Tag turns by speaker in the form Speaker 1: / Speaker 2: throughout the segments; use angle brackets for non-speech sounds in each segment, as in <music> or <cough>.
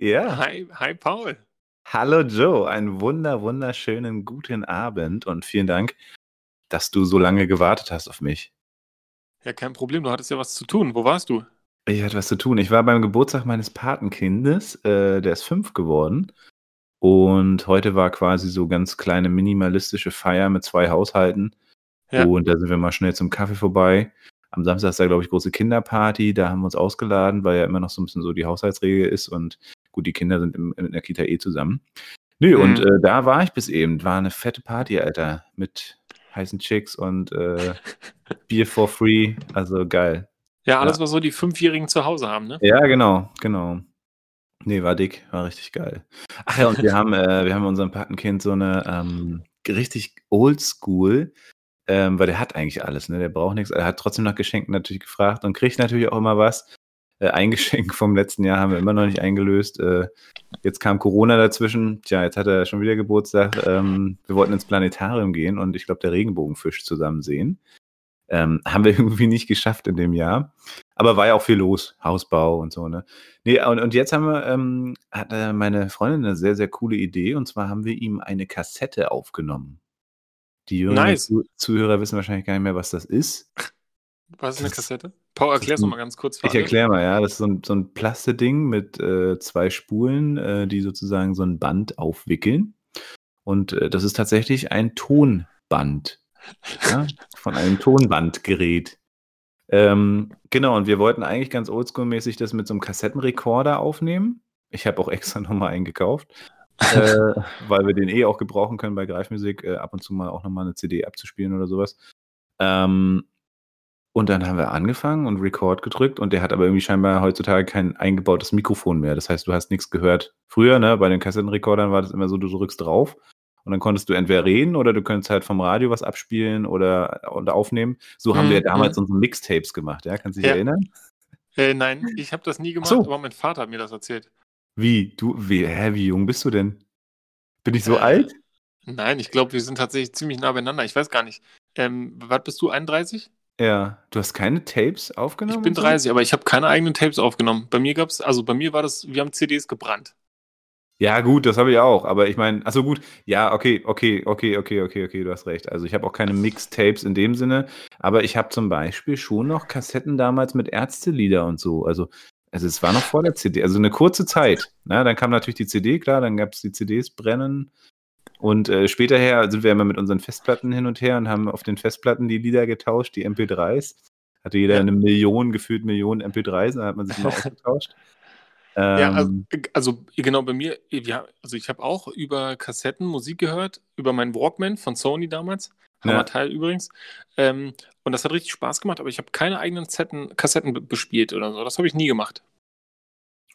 Speaker 1: Ja.
Speaker 2: Hi, hi Paul.
Speaker 1: Hallo Joe, einen wunder, wunderschönen guten Abend und vielen Dank, dass du so lange gewartet hast auf mich.
Speaker 2: Ja, kein Problem, du hattest ja was zu tun. Wo warst du?
Speaker 1: Ich hatte was zu tun. Ich war beim Geburtstag meines Patenkindes, äh, der ist fünf geworden. Und heute war quasi so ganz kleine minimalistische Feier mit zwei Haushalten.
Speaker 2: Ja.
Speaker 1: Und da sind wir mal schnell zum Kaffee vorbei. Am Samstag ist da, glaube ich, große Kinderparty. Da haben wir uns ausgeladen, weil ja immer noch so ein bisschen so die Haushaltsregel ist. Und gut, die Kinder sind im, in der Kita eh zusammen. Nö,
Speaker 2: Mhm.
Speaker 1: und äh, da war ich bis eben. War eine fette Party, Alter. Mit heißen Chicks und äh, <laughs> Bier for free. Also geil.
Speaker 2: Ja, alles,
Speaker 1: Ja.
Speaker 2: was so die Fünfjährigen zu Hause haben, ne?
Speaker 1: Ja, genau, genau. Nee, war dick, war richtig geil. Ach ja, und wir haben, äh, wir haben unserem Patenkind so eine ähm, richtig oldschool, ähm, weil der hat eigentlich alles, ne? Der braucht nichts. Er hat trotzdem nach Geschenken natürlich gefragt und kriegt natürlich auch immer was. Äh, ein Geschenk vom letzten Jahr haben wir immer noch nicht eingelöst. Äh, jetzt kam Corona dazwischen. Tja, jetzt hat er schon wieder Geburtstag. Ähm, wir wollten ins Planetarium gehen und ich glaube, der Regenbogenfisch zusammen sehen. Ähm, haben wir <laughs> irgendwie nicht geschafft in dem Jahr. Aber war ja auch viel los. Hausbau und so, ne? Nee, und, und jetzt haben wir, ähm, hat äh, meine Freundin eine sehr, sehr coole Idee. Und zwar haben wir ihm eine Kassette aufgenommen. Die
Speaker 2: Nice.
Speaker 1: Zu Zuhörer wissen wahrscheinlich gar nicht mehr, was das ist.
Speaker 2: Was ist eine
Speaker 1: Das-
Speaker 2: Kassette? Paul, erklär's
Speaker 1: ein-
Speaker 2: noch mal ganz kurz.
Speaker 1: Ich erkläre mal, ja. Das ist so ein, so ein Plasteding mit äh, zwei Spulen, äh, die sozusagen so ein Band aufwickeln. Und äh, das ist tatsächlich ein Tonband. Ja? <laughs> Von einem Tonbandgerät. Ähm, genau, und wir wollten eigentlich ganz oldschool-mäßig das mit so einem Kassettenrekorder aufnehmen. Ich habe auch extra <laughs> nochmal einen gekauft, äh, <laughs> weil wir den eh auch gebrauchen können bei Greifmusik, äh, ab und zu mal auch nochmal eine CD abzuspielen oder sowas. Ähm, und dann haben wir angefangen und Record gedrückt und der hat aber irgendwie scheinbar heutzutage kein eingebautes Mikrofon mehr. Das heißt, du hast nichts gehört. Früher, ne, bei den Kassettenrekordern war das immer so, du drückst drauf und dann konntest du entweder reden oder du könntest halt vom Radio was abspielen oder, oder aufnehmen. So haben
Speaker 2: Mhm,
Speaker 1: wir damals
Speaker 2: mhm.
Speaker 1: unsere Mixtapes gemacht, ja? Kannst du dich
Speaker 2: Ja.
Speaker 1: erinnern?
Speaker 2: Äh, nein, ich habe das nie gemacht,
Speaker 1: so.
Speaker 2: aber mein Vater hat mir das erzählt.
Speaker 1: Wie? Du, wie, hä, wie jung bist du denn? Bin ich so
Speaker 2: Äh,
Speaker 1: alt?
Speaker 2: Nein, ich glaube, wir sind tatsächlich ziemlich nah beieinander. Ich weiß gar nicht. Ähm, was bist du, 31?
Speaker 1: Ja. Du hast keine Tapes aufgenommen?
Speaker 2: Ich bin
Speaker 1: und so?
Speaker 2: 30, aber ich habe keine eigenen Tapes aufgenommen. Bei mir gab's, also bei mir war das, wir haben CDs gebrannt.
Speaker 1: Ja, gut, das habe ich auch. Aber ich meine, also gut, ja, okay, okay, okay, okay, okay, okay, du hast recht. Also ich habe auch keine Mixtapes in dem Sinne, aber ich habe zum Beispiel schon noch Kassetten damals mit Ärztelieder und so. Also, also es war noch vor der CD, also eine kurze Zeit. Na, dann kam natürlich die CD, klar, dann gab es die CDs brennen. Und äh, später her sind wir immer mit unseren Festplatten hin und her und haben auf den Festplatten die Lieder getauscht, die MP3s. Hatte jeder
Speaker 2: Ja.
Speaker 1: eine Million, gefühlt Millionen MP3s, dann hat man sich <laughs> mal ausgetauscht.
Speaker 2: Ja, also,
Speaker 1: Ähm,
Speaker 2: also genau bei mir, ja, also ich habe auch über Kassetten Musik gehört, über meinen Walkman von Sony damals.
Speaker 1: Ja.
Speaker 2: Hammerteil übrigens. Ähm, und das hat richtig Spaß gemacht, aber ich habe keine eigenen Zetten, Kassetten be- bespielt oder so. Das habe ich nie gemacht.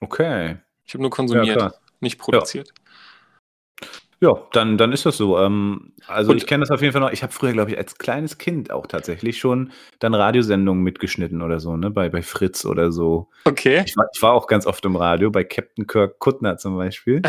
Speaker 1: okay.
Speaker 2: Ich habe nur konsumiert,
Speaker 1: krass.
Speaker 2: nicht produziert.
Speaker 1: Ja, dann, dann ist das so. Ähm, also
Speaker 2: Und-
Speaker 1: ich kenne das auf jeden Fall noch. Ich habe früher, glaube ich, als kleines Kind auch tatsächlich schon dann Radiosendungen mitgeschnitten oder so, ne? Bei, bei Fritz oder so.
Speaker 2: Okay.
Speaker 1: Ich war, ich war auch ganz oft im Radio, bei Captain Kirk Kuttner zum Beispiel.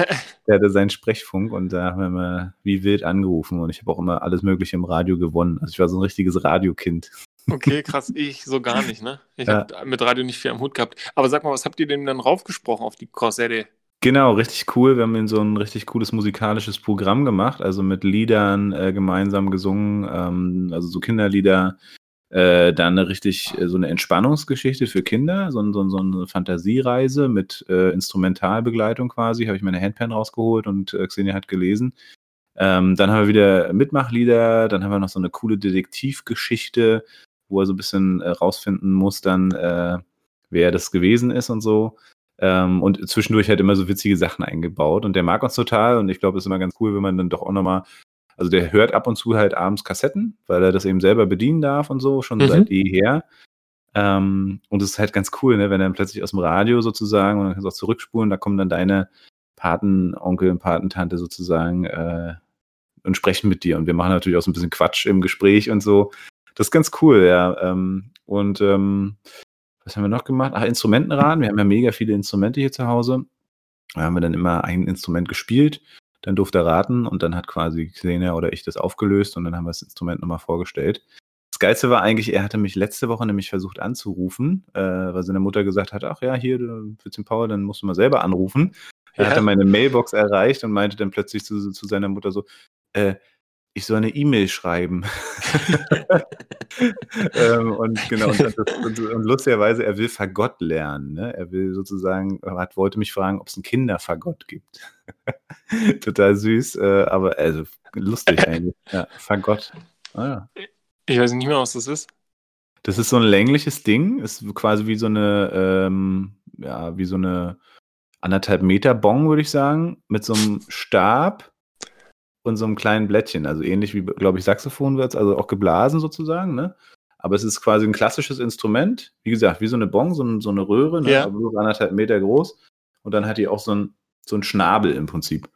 Speaker 1: Der hatte seinen Sprechfunk und da haben wir immer wie wild angerufen und ich habe auch immer alles Mögliche im Radio gewonnen. Also ich war so ein richtiges Radiokind.
Speaker 2: Okay, krass. Ich so gar nicht, ne? Ich
Speaker 1: Ja.
Speaker 2: habe mit Radio nicht viel am Hut gehabt. Aber sag mal, was habt ihr denn dann raufgesprochen auf die Korsette?
Speaker 1: Genau, richtig cool. Wir haben in so ein richtig cooles musikalisches Programm gemacht, also mit Liedern äh, gemeinsam gesungen, ähm, also so Kinderlieder. Äh, dann eine richtig äh, so eine Entspannungsgeschichte für Kinder, so, so, so eine Fantasiereise mit äh, Instrumentalbegleitung quasi. Habe ich meine Handpan rausgeholt und äh, Xenia hat gelesen. Ähm, dann haben wir wieder Mitmachlieder, dann haben wir noch so eine coole Detektivgeschichte, wo er so ein bisschen äh, rausfinden muss, dann, äh, wer das gewesen ist und so. Ähm, und zwischendurch halt immer so witzige Sachen eingebaut. Und der mag uns total. Und ich glaube, es ist immer ganz cool, wenn man dann doch auch nochmal, also der hört ab und zu halt abends Kassetten, weil er das eben selber bedienen darf und so, schon
Speaker 2: Mhm.
Speaker 1: seit jeher. Ähm, und es ist halt ganz cool, ne, wenn er dann plötzlich aus dem Radio sozusagen, und dann kannst du auch zurückspulen, da kommen dann deine Patenonkel und Patentante sozusagen äh, und sprechen mit dir. Und wir machen natürlich auch so ein bisschen Quatsch im Gespräch und so. Das ist ganz cool, ja. Ähm, und ähm, was haben wir noch gemacht? Ach, Instrumentenraten. Wir haben ja mega viele Instrumente hier zu Hause. Da haben wir dann immer ein Instrument gespielt, dann durfte er raten und dann hat quasi Xenia oder ich das aufgelöst und dann haben wir das Instrument nochmal vorgestellt. Das Geilste war eigentlich, er hatte mich letzte Woche nämlich versucht anzurufen, äh, weil seine Mutter gesagt hat, ach ja, hier, du willst den Paul, dann musst du mal selber anrufen. Er
Speaker 2: Ja.
Speaker 1: hat dann meine Mailbox erreicht und meinte dann plötzlich zu, zu seiner Mutter so, äh, ich soll eine E-Mail schreiben. <laughs> ähm, und genau, und, und, und lustigerweise, er will Fagott lernen. Ne? Er will sozusagen, er hat, wollte mich fragen, ob es einen Kinderfagott gibt. <laughs> Total süß, äh, aber also lustig eigentlich. Ja, Fagott. Ah, ja.
Speaker 2: Ich weiß nicht mehr, was das ist.
Speaker 1: Das ist so ein längliches Ding, ist quasi wie so eine, ähm, ja, wie so eine anderthalb Meter Bong, würde ich sagen, mit so einem Stab und so einem kleinen Blättchen. Also ähnlich wie, glaube ich, Saxophon wird also auch geblasen sozusagen, ne? Aber es ist quasi ein klassisches Instrument, wie gesagt, wie so eine Bong, so, ein, so eine Röhre, ne?
Speaker 2: Ja.
Speaker 1: aber so anderthalb Meter groß. Und dann hat die auch so ein, so ein Schnabel im Prinzip.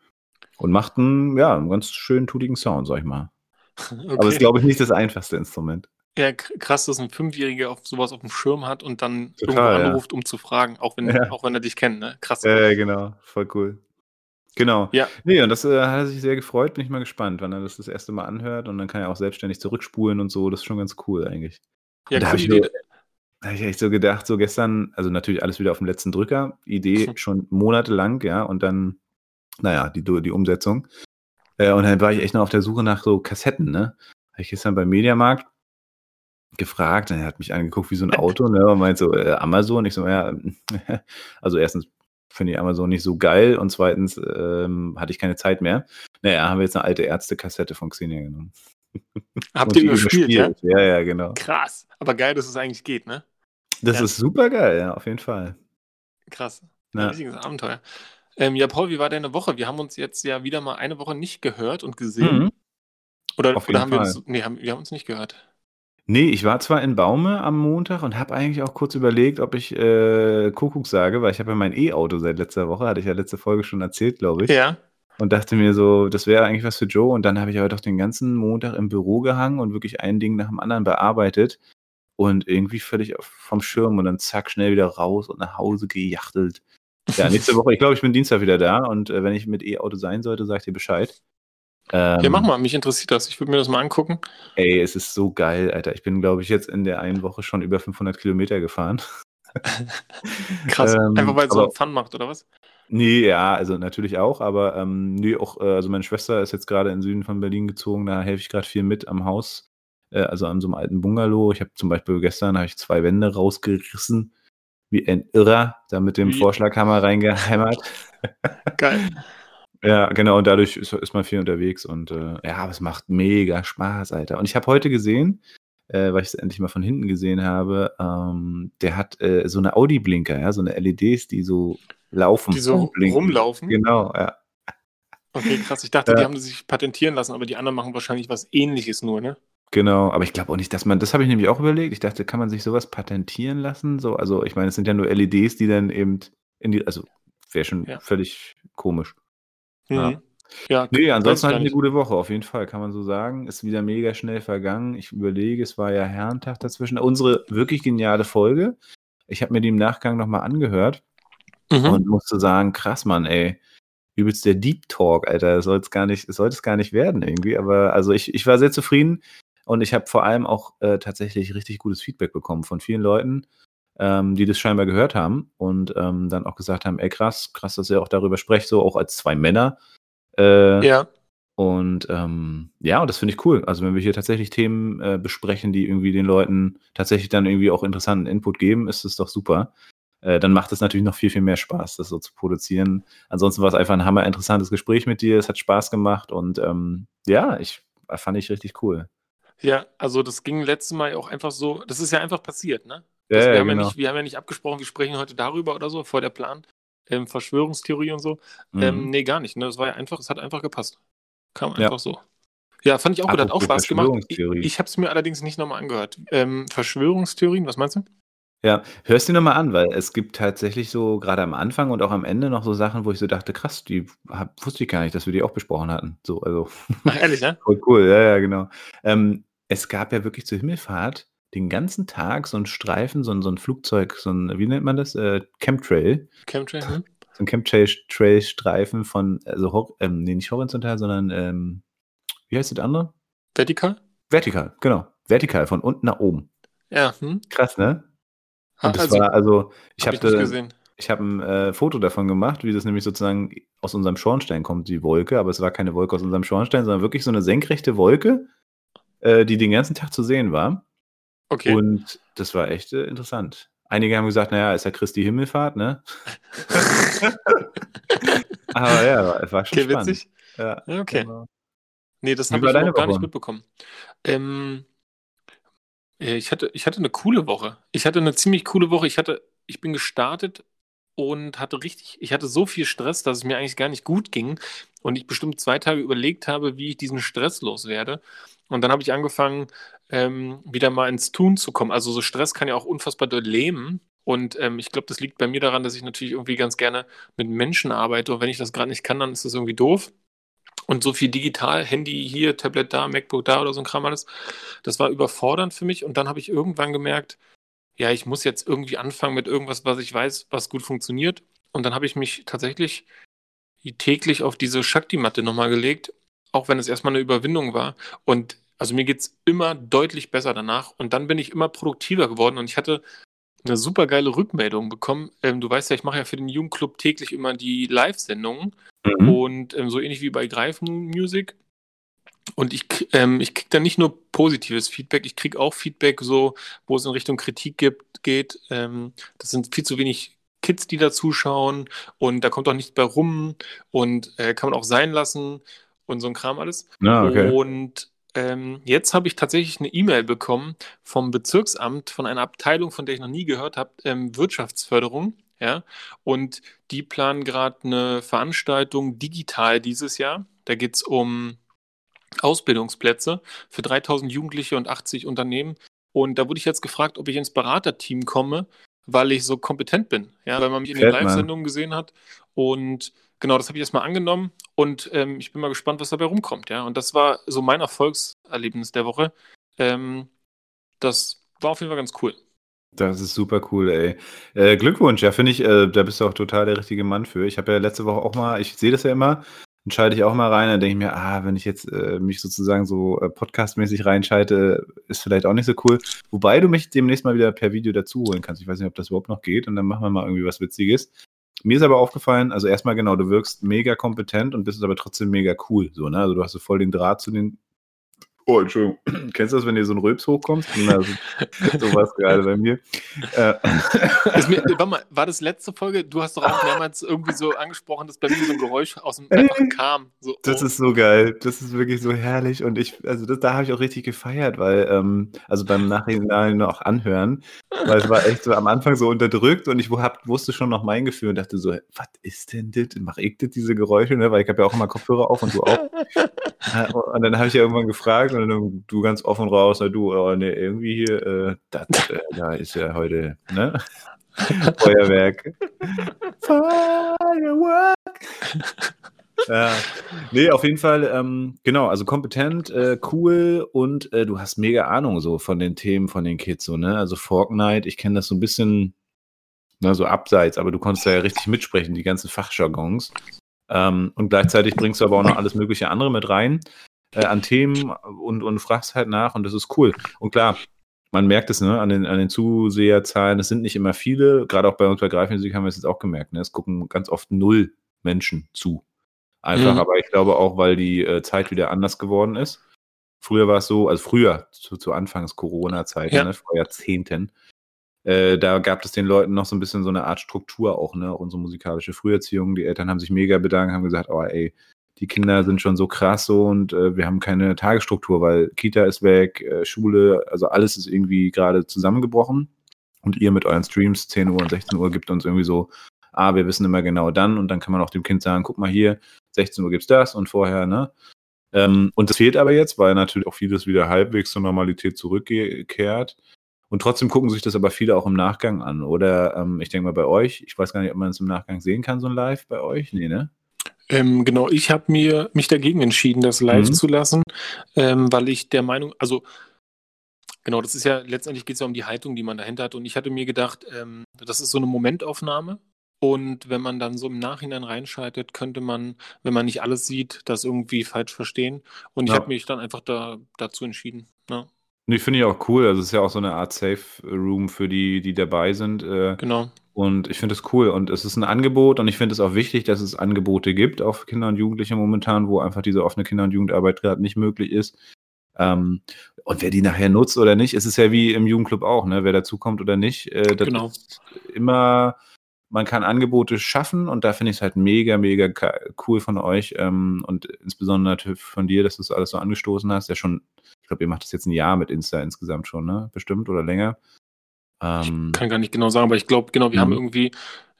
Speaker 1: Und macht einen, ja, einen ganz schönen, tutigen Sound, sag ich mal. <laughs>
Speaker 2: Okay.
Speaker 1: Aber ist, glaube ich, nicht das einfachste Instrument.
Speaker 2: ja, krass, dass ein Fünfjähriger auf sowas auf dem Schirm hat und dann
Speaker 1: Total,
Speaker 2: irgendwo
Speaker 1: ja.
Speaker 2: anruft, um zu fragen, auch wenn,
Speaker 1: Ja.
Speaker 2: auch wenn er dich kennt, ne? Krass.
Speaker 1: Ja, ja, genau. Voll cool. Genau.
Speaker 2: Ja.
Speaker 1: Nee, und das äh, hat er sich sehr gefreut. Bin ich mal gespannt, wann er das das erste Mal anhört. Und dann kann er auch selbstständig zurückspulen und so. Das ist schon ganz cool eigentlich.
Speaker 2: Ja,
Speaker 1: da hab
Speaker 2: coole
Speaker 1: ich habe ich echt so gedacht, so gestern, also natürlich alles wieder auf dem letzten Drücker. Idee <laughs> schon monatelang, ja. Und dann, naja, die, die Umsetzung. Äh, und dann war ich echt noch auf der Suche nach so Kassetten, ne? Habe ich gestern beim Mediamarkt gefragt, und er hat mich angeguckt wie so ein Auto, ne? Und meint so, äh, Amazon. Ich so, ja, <laughs> also erstens finde ich Amazon nicht so geil und zweitens ähm, hatte ich keine Zeit mehr. Naja, haben wir jetzt eine alte Ärzte-Kassette von Xenia genommen. <laughs>
Speaker 2: Habt ihr überspielt, ja?
Speaker 1: Ja, ja, genau.
Speaker 2: Krass. Aber geil, dass es eigentlich geht, ne?
Speaker 1: Das
Speaker 2: Ja.
Speaker 1: ist super geil, ja, auf jeden Fall.
Speaker 2: Krass.
Speaker 1: Ja.
Speaker 2: Ein richtiges Abenteuer. Ähm, ja, Paul, wie war deine Woche? Wir haben uns jetzt ja wieder mal eine Woche nicht gehört und gesehen.
Speaker 1: Mhm.
Speaker 2: Oder, oder haben wir
Speaker 1: Fall.
Speaker 2: uns. Nee, haben, wir haben uns nicht gehört.
Speaker 1: Nee, ich war zwar in Baume am Montag und habe eigentlich auch kurz überlegt, ob ich äh, Kuckuck sage, weil ich habe ja mein E-Auto seit letzter Woche, hatte ich ja letzte Folge schon erzählt, glaube ich.
Speaker 2: Ja.
Speaker 1: Und dachte mir so, das wäre eigentlich was für Joe. Und dann habe ich aber doch den ganzen Montag im Büro gehangen und wirklich ein Ding nach dem anderen bearbeitet. Und irgendwie völlig vom Schirm und dann zack, schnell wieder raus und nach Hause gejachtelt. Ja, nächste <laughs> Woche, ich glaube, ich bin Dienstag wieder da und äh, wenn ich mit E-Auto sein sollte, sag ich dir Bescheid. Ähm,
Speaker 2: ja, mach mal, mich interessiert das. Ich würde mir das mal angucken.
Speaker 1: Ey, es ist so geil, Alter. Ich bin, glaube ich, jetzt in der einen Woche schon über 500 Kilometer gefahren. <laughs>
Speaker 2: Krass.
Speaker 1: Ähm,
Speaker 2: Einfach weil es so Fun macht, oder was?
Speaker 1: Nee, ja, also natürlich auch, aber ähm, nee, auch, äh, also meine Schwester ist jetzt gerade in den Süden von Berlin gezogen, da helfe ich gerade viel mit am Haus, äh, also an so einem alten Bungalow. Ich habe zum Beispiel gestern habe ich zwei Wände rausgerissen, wie ein Irrer, da mit dem Vorschlaghammer reingehämmert.
Speaker 2: Geil. <laughs>
Speaker 1: Ja, genau, und dadurch ist, ist man viel unterwegs und äh, ja, aber es macht mega Spaß, Alter. Und ich habe heute gesehen, äh, weil ich es endlich mal von hinten gesehen habe, ähm, der hat äh, so eine Audi-Blinker, ja, so eine LEDs, die so laufen.
Speaker 2: Die so
Speaker 1: blinken.
Speaker 2: rumlaufen.
Speaker 1: Genau, ja.
Speaker 2: Okay, krass. Ich dachte,
Speaker 1: Ja.
Speaker 2: die haben sich patentieren lassen, aber die anderen machen wahrscheinlich was ähnliches nur, ne?
Speaker 1: Genau, aber ich glaube auch nicht, dass man, das habe ich nämlich auch überlegt. Ich dachte, kann man sich sowas patentieren lassen? So, also ich meine, es sind ja nur LEDs, die dann eben in die, also wäre schon
Speaker 2: Ja.
Speaker 1: völlig komisch. Ja.
Speaker 2: Mhm. Ja,
Speaker 1: Nee,
Speaker 2: weiß
Speaker 1: ansonsten hatte ich eine gute Woche, auf jeden Fall, kann man so sagen. Ist wieder mega schnell vergangen. Ich überlege, es war ja Herrentag dazwischen. Unsere wirklich geniale Folge. Ich habe mir die im Nachgang nochmal angehört
Speaker 2: Mhm.
Speaker 1: und musste sagen, krass, Mann, ey. Übelst der Deep Talk, Alter. Das soll es gar nicht, sollte es gar nicht werden irgendwie. Aber also ich, ich war sehr zufrieden und ich habe vor allem auch äh, tatsächlich richtig gutes Feedback bekommen von vielen Leuten, ähm, die das scheinbar gehört haben und ähm, dann auch gesagt haben, ey krass, krass, dass ihr auch darüber sprecht, so auch als zwei Männer. Äh,
Speaker 2: ja,
Speaker 1: und ähm, ja, und das finde ich cool. Also wenn wir hier tatsächlich Themen äh, besprechen, die irgendwie den Leuten tatsächlich dann irgendwie auch interessanten Input geben, ist es doch super. Äh, dann macht es natürlich noch viel, viel mehr Spaß, das so zu produzieren. Ansonsten war es einfach ein hammer interessantes Gespräch mit dir. Es hat Spaß gemacht und ähm, ja, ich fand ich richtig cool.
Speaker 2: ja, also das ging letztes Mal auch einfach so, das ist ja einfach passiert, ne?
Speaker 1: Ja,
Speaker 2: Das, wir,
Speaker 1: ja,
Speaker 2: haben ja
Speaker 1: genau.
Speaker 2: nicht, wir haben ja nicht abgesprochen, wir sprechen heute darüber oder so, vor der Plan. Ähm, Verschwörungstheorie und so.
Speaker 1: Mhm.
Speaker 2: Ähm, nee, gar nicht. Ne? Das war ja einfach, es hat einfach gepasst. Kam
Speaker 1: Ja.
Speaker 2: einfach so. Ja, fand ich auch gut, hat auch Spaß gemacht. Ich,
Speaker 1: Verschwörungstheorie.
Speaker 2: ich habe es mir allerdings nicht nochmal angehört. Ähm, Verschwörungstheorien, was meinst du?
Speaker 1: Ja, hörst dir nochmal an, weil es gibt tatsächlich so gerade am Anfang und auch am Ende noch so Sachen, wo ich so dachte, krass, die hab, wusste ich gar nicht, dass wir die auch besprochen hatten. So, also
Speaker 2: Ach, ehrlich, ne? <laughs>
Speaker 1: Voll cool, ja, ja, genau. Ähm, es gab ja wirklich zur Himmelfahrt den ganzen Tag so ein Streifen, so ein, so ein Flugzeug, so ein, wie nennt man das? Äh, Chemtrail.
Speaker 2: Chemtrail, hm?
Speaker 1: So ein Chemtrail-Streifen von, also, hor- ähm, nee, nicht horizontal, sondern, ähm, wie heißt das andere?
Speaker 2: Vertikal?
Speaker 1: Vertikal, genau. Vertikal, von unten nach oben.
Speaker 2: Ja, hm?
Speaker 1: Krass, ne? Und das
Speaker 2: also,
Speaker 1: war, also, ich
Speaker 2: hab ich
Speaker 1: habe
Speaker 2: gesehen.
Speaker 1: Ich habe ein äh, Foto davon gemacht, wie das nämlich sozusagen aus unserem Schornstein kommt, die Wolke. Aber es war keine Wolke aus unserem Schornstein, sondern wirklich so eine senkrechte Wolke, äh, die den ganzen Tag zu sehen war.
Speaker 2: Okay.
Speaker 1: Und das war echt äh, interessant. Einige haben gesagt, naja, ist ja Christi Himmelfahrt, ne? <laughs> Aber ja, war, war schon
Speaker 2: okay,
Speaker 1: spannend.
Speaker 2: witzig.
Speaker 1: Ja,
Speaker 2: okay.
Speaker 1: genau.
Speaker 2: Nee, das habe ich noch gar nicht mitbekommen. Ähm, äh, ich hatte, ich hatte eine coole Woche. Ich hatte eine ziemlich coole Woche. Ich hatte, ich bin gestartet und hatte richtig, ich hatte so viel Stress, dass es mir eigentlich gar nicht gut ging und ich bestimmt zwei Tage überlegt habe, wie ich diesen Stress loswerde. Und dann habe ich angefangen, ähm, wieder mal ins Tun zu kommen. Also so Stress kann ja auch unfassbar doll lähmen. Und ähm, ich glaube, das liegt bei mir daran, dass ich natürlich irgendwie ganz gerne mit Menschen arbeite. Und wenn ich das gerade nicht kann, dann ist das irgendwie doof. Und so viel digital, Handy hier, Tablet da, MacBook da oder so ein Kram alles, das war überfordernd für mich. Und dann habe ich irgendwann gemerkt, ja, ich muss jetzt irgendwie anfangen mit irgendwas, was ich weiß, was gut funktioniert. Und dann habe ich mich tatsächlich täglich auf diese Shakti-Matte nochmal gelegt, auch wenn es erstmal eine Überwindung war. Und also mir geht's immer deutlich besser danach. Und dann bin ich immer produktiver geworden. Und ich hatte eine super geile Rückmeldung bekommen. Ähm, du weißt ja, ich mache ja für den Jugendclub täglich immer die Live-Sendungen.
Speaker 1: Mhm.
Speaker 2: Und ähm, so ähnlich wie bei Greif Music. Und ich, ähm, ich kriege da nicht nur positives Feedback, ich kriege auch Feedback, so, wo es in Richtung Kritik gibt, geht. Ähm, das sind viel zu wenig Kids, die da zuschauen und da kommt auch nichts bei rum und äh, kann man auch sein lassen und so ein Kram alles.
Speaker 1: Ah, okay.
Speaker 2: Und ähm, jetzt habe ich tatsächlich eine E-Mail bekommen vom Bezirksamt, von einer Abteilung, von der ich noch nie gehört habe, ähm, Wirtschaftsförderung. Ja, und die planen gerade eine Veranstaltung digital dieses Jahr. Da geht es um Ausbildungsplätze für 3000 Jugendliche und 80 Unternehmen. Und da wurde ich jetzt gefragt, ob ich ins Beraterteam komme, weil ich so kompetent bin. Ja, weil man mich in den. Live-Sendungen gesehen hat. Und genau, das habe ich erstmal angenommen. Und ähm, ich bin mal gespannt, was dabei rumkommt. Ja, und das war so mein Erfolgserlebnis der Woche. Ähm, das war auf jeden Fall ganz cool.
Speaker 1: Das ist super cool, ey. Äh, Glückwunsch, ja, finde ich, äh, da bist du auch total der richtige Mann für. Ich habe ja letzte Woche auch mal, ich sehe das ja immer, entscheide ich auch mal rein, dann denke ich mir, ah, wenn ich jetzt äh, mich sozusagen so äh, podcastmäßig reinschalte, ist vielleicht auch nicht so cool. Wobei du mich demnächst mal wieder per Video dazu holen kannst. Ich weiß nicht, ob das überhaupt noch geht und dann machen wir mal irgendwie was Witziges. Mir ist aber aufgefallen, also erstmal genau, du wirkst mega kompetent und bist aber trotzdem mega cool, so, ne? Also du hast so voll den Draht zu den. Oh, Entschuldigung. <clears throat> Kennst du das, wenn dir so ein Rülps hochkommt? Na, so, <laughs> sowas gerade bei mir. Äh, <laughs>
Speaker 2: mir, warte mal, war das letzte Folge? Du hast doch auch mehrmals irgendwie so angesprochen, dass bei mir so ein Geräusch aus dem einfach kam. So,
Speaker 1: Das
Speaker 2: oh.
Speaker 1: ist so geil. Das ist wirklich so herrlich. Und ich, also das, da habe ich auch richtig gefeiert, weil, ähm, also beim Nachhinein noch anhören, weil es war echt so am Anfang so unterdrückt und ich hab, wusste schon noch mein Gefühl und dachte so, was ist denn das? Mach ich das, diese Geräusche, ne? Weil ich habe ja auch immer Kopfhörer auf und du auch. <laughs> Äh, Und dann habe ich ja irgendwann gefragt und dann du ganz offen raus, na du, oh, ne, irgendwie hier, äh, das, äh, da ist ja heute, ne? <laughs> Feuerwerk. Firework. <laughs> Ja, nee, auf jeden Fall, ähm, genau, also kompetent, äh, cool und äh, du hast mega Ahnung so von den Themen von den Kids, so, ne? Also Fortnite, ich kenne das so ein bisschen, na, so abseits, aber du konntest da ja richtig mitsprechen, die ganzen Fachjargons. Ähm, und gleichzeitig bringst du aber auch noch alles mögliche andere mit rein äh, an Themen und, und fragst halt nach und das ist cool. Und klar, man merkt es ne, an, den, an den Zuseherzahlen, es sind nicht immer viele, gerade auch bei uns bei Greifmusik haben wir es jetzt auch gemerkt, ne? es gucken ganz oft null Menschen zu. Einfach,
Speaker 2: Mhm.
Speaker 1: aber ich glaube auch, weil die äh, Zeit wieder anders geworden ist. Früher war es so, also früher, zu, zu Anfangs Corona-Zeiten,
Speaker 2: Ja.
Speaker 1: ne, vor Jahrzehnten, äh, da gab es den Leuten noch so ein bisschen so eine Art Struktur auch, ne, unsere musikalische Früherziehung. Die Eltern haben sich mega bedankt, haben gesagt, oh ey, die Kinder sind schon so krass so und äh, wir haben keine Tagesstruktur, weil Kita ist weg, äh, Schule, also alles ist irgendwie gerade zusammengebrochen. Und ihr mit euren Streams 10 Uhr und 16 Uhr gibt uns irgendwie so, ah, wir wissen immer genau dann und dann kann man auch dem Kind sagen, guck mal hier, 16 Uhr gibt's das und vorher, ne? Ähm, und das fehlt aber jetzt, weil natürlich auch vieles wieder halbwegs zur Normalität zurückkehrt. Und trotzdem gucken sich das aber viele auch im Nachgang an. Oder ähm, ich denke mal bei euch, ich weiß gar nicht, ob man es im Nachgang sehen kann, so ein Live bei euch. Nee, ne?
Speaker 2: Ähm, genau, ich habe mir mich dagegen entschieden, das live
Speaker 1: Mhm.
Speaker 2: zu lassen, ähm, weil ich der Meinung, also genau, das ist ja letztendlich geht es ja um die Haltung, die man dahinter hat. Und ich hatte mir gedacht, ähm, das ist so eine Momentaufnahme. Und wenn man dann so im Nachhinein reinschaltet, könnte man, wenn man nicht alles sieht, das irgendwie falsch verstehen. Und ich
Speaker 1: Ja.
Speaker 2: habe mich dann einfach da, dazu entschieden. Ja,
Speaker 1: Nee, finde ich auch cool. Also es ist ja auch so eine Art Safe Room für die, die dabei sind. Äh,
Speaker 2: genau.
Speaker 1: Und ich finde es cool und es ist ein Angebot und ich finde es auch wichtig, dass es Angebote gibt, auch für Kinder und Jugendliche momentan, wo einfach diese offene Kinder- und Jugendarbeit gerade nicht möglich ist. Ähm, und wer die nachher nutzt oder nicht, ist es ja wie im Jugendclub auch, ne? wer dazukommt oder nicht. Äh, das
Speaker 2: Genau.
Speaker 1: ist immer, man kann Angebote schaffen und da finde ich es halt mega, mega cool von euch ähm, und insbesondere natürlich von dir, dass du das alles so angestoßen hast. Ja schon, ich glaube, ihr macht das jetzt ein Jahr mit Insta insgesamt schon, ne? Bestimmt oder länger. Ähm,
Speaker 2: Kann gar nicht genau sagen, aber ich glaube, genau, wir
Speaker 1: Mhm.
Speaker 2: haben irgendwie,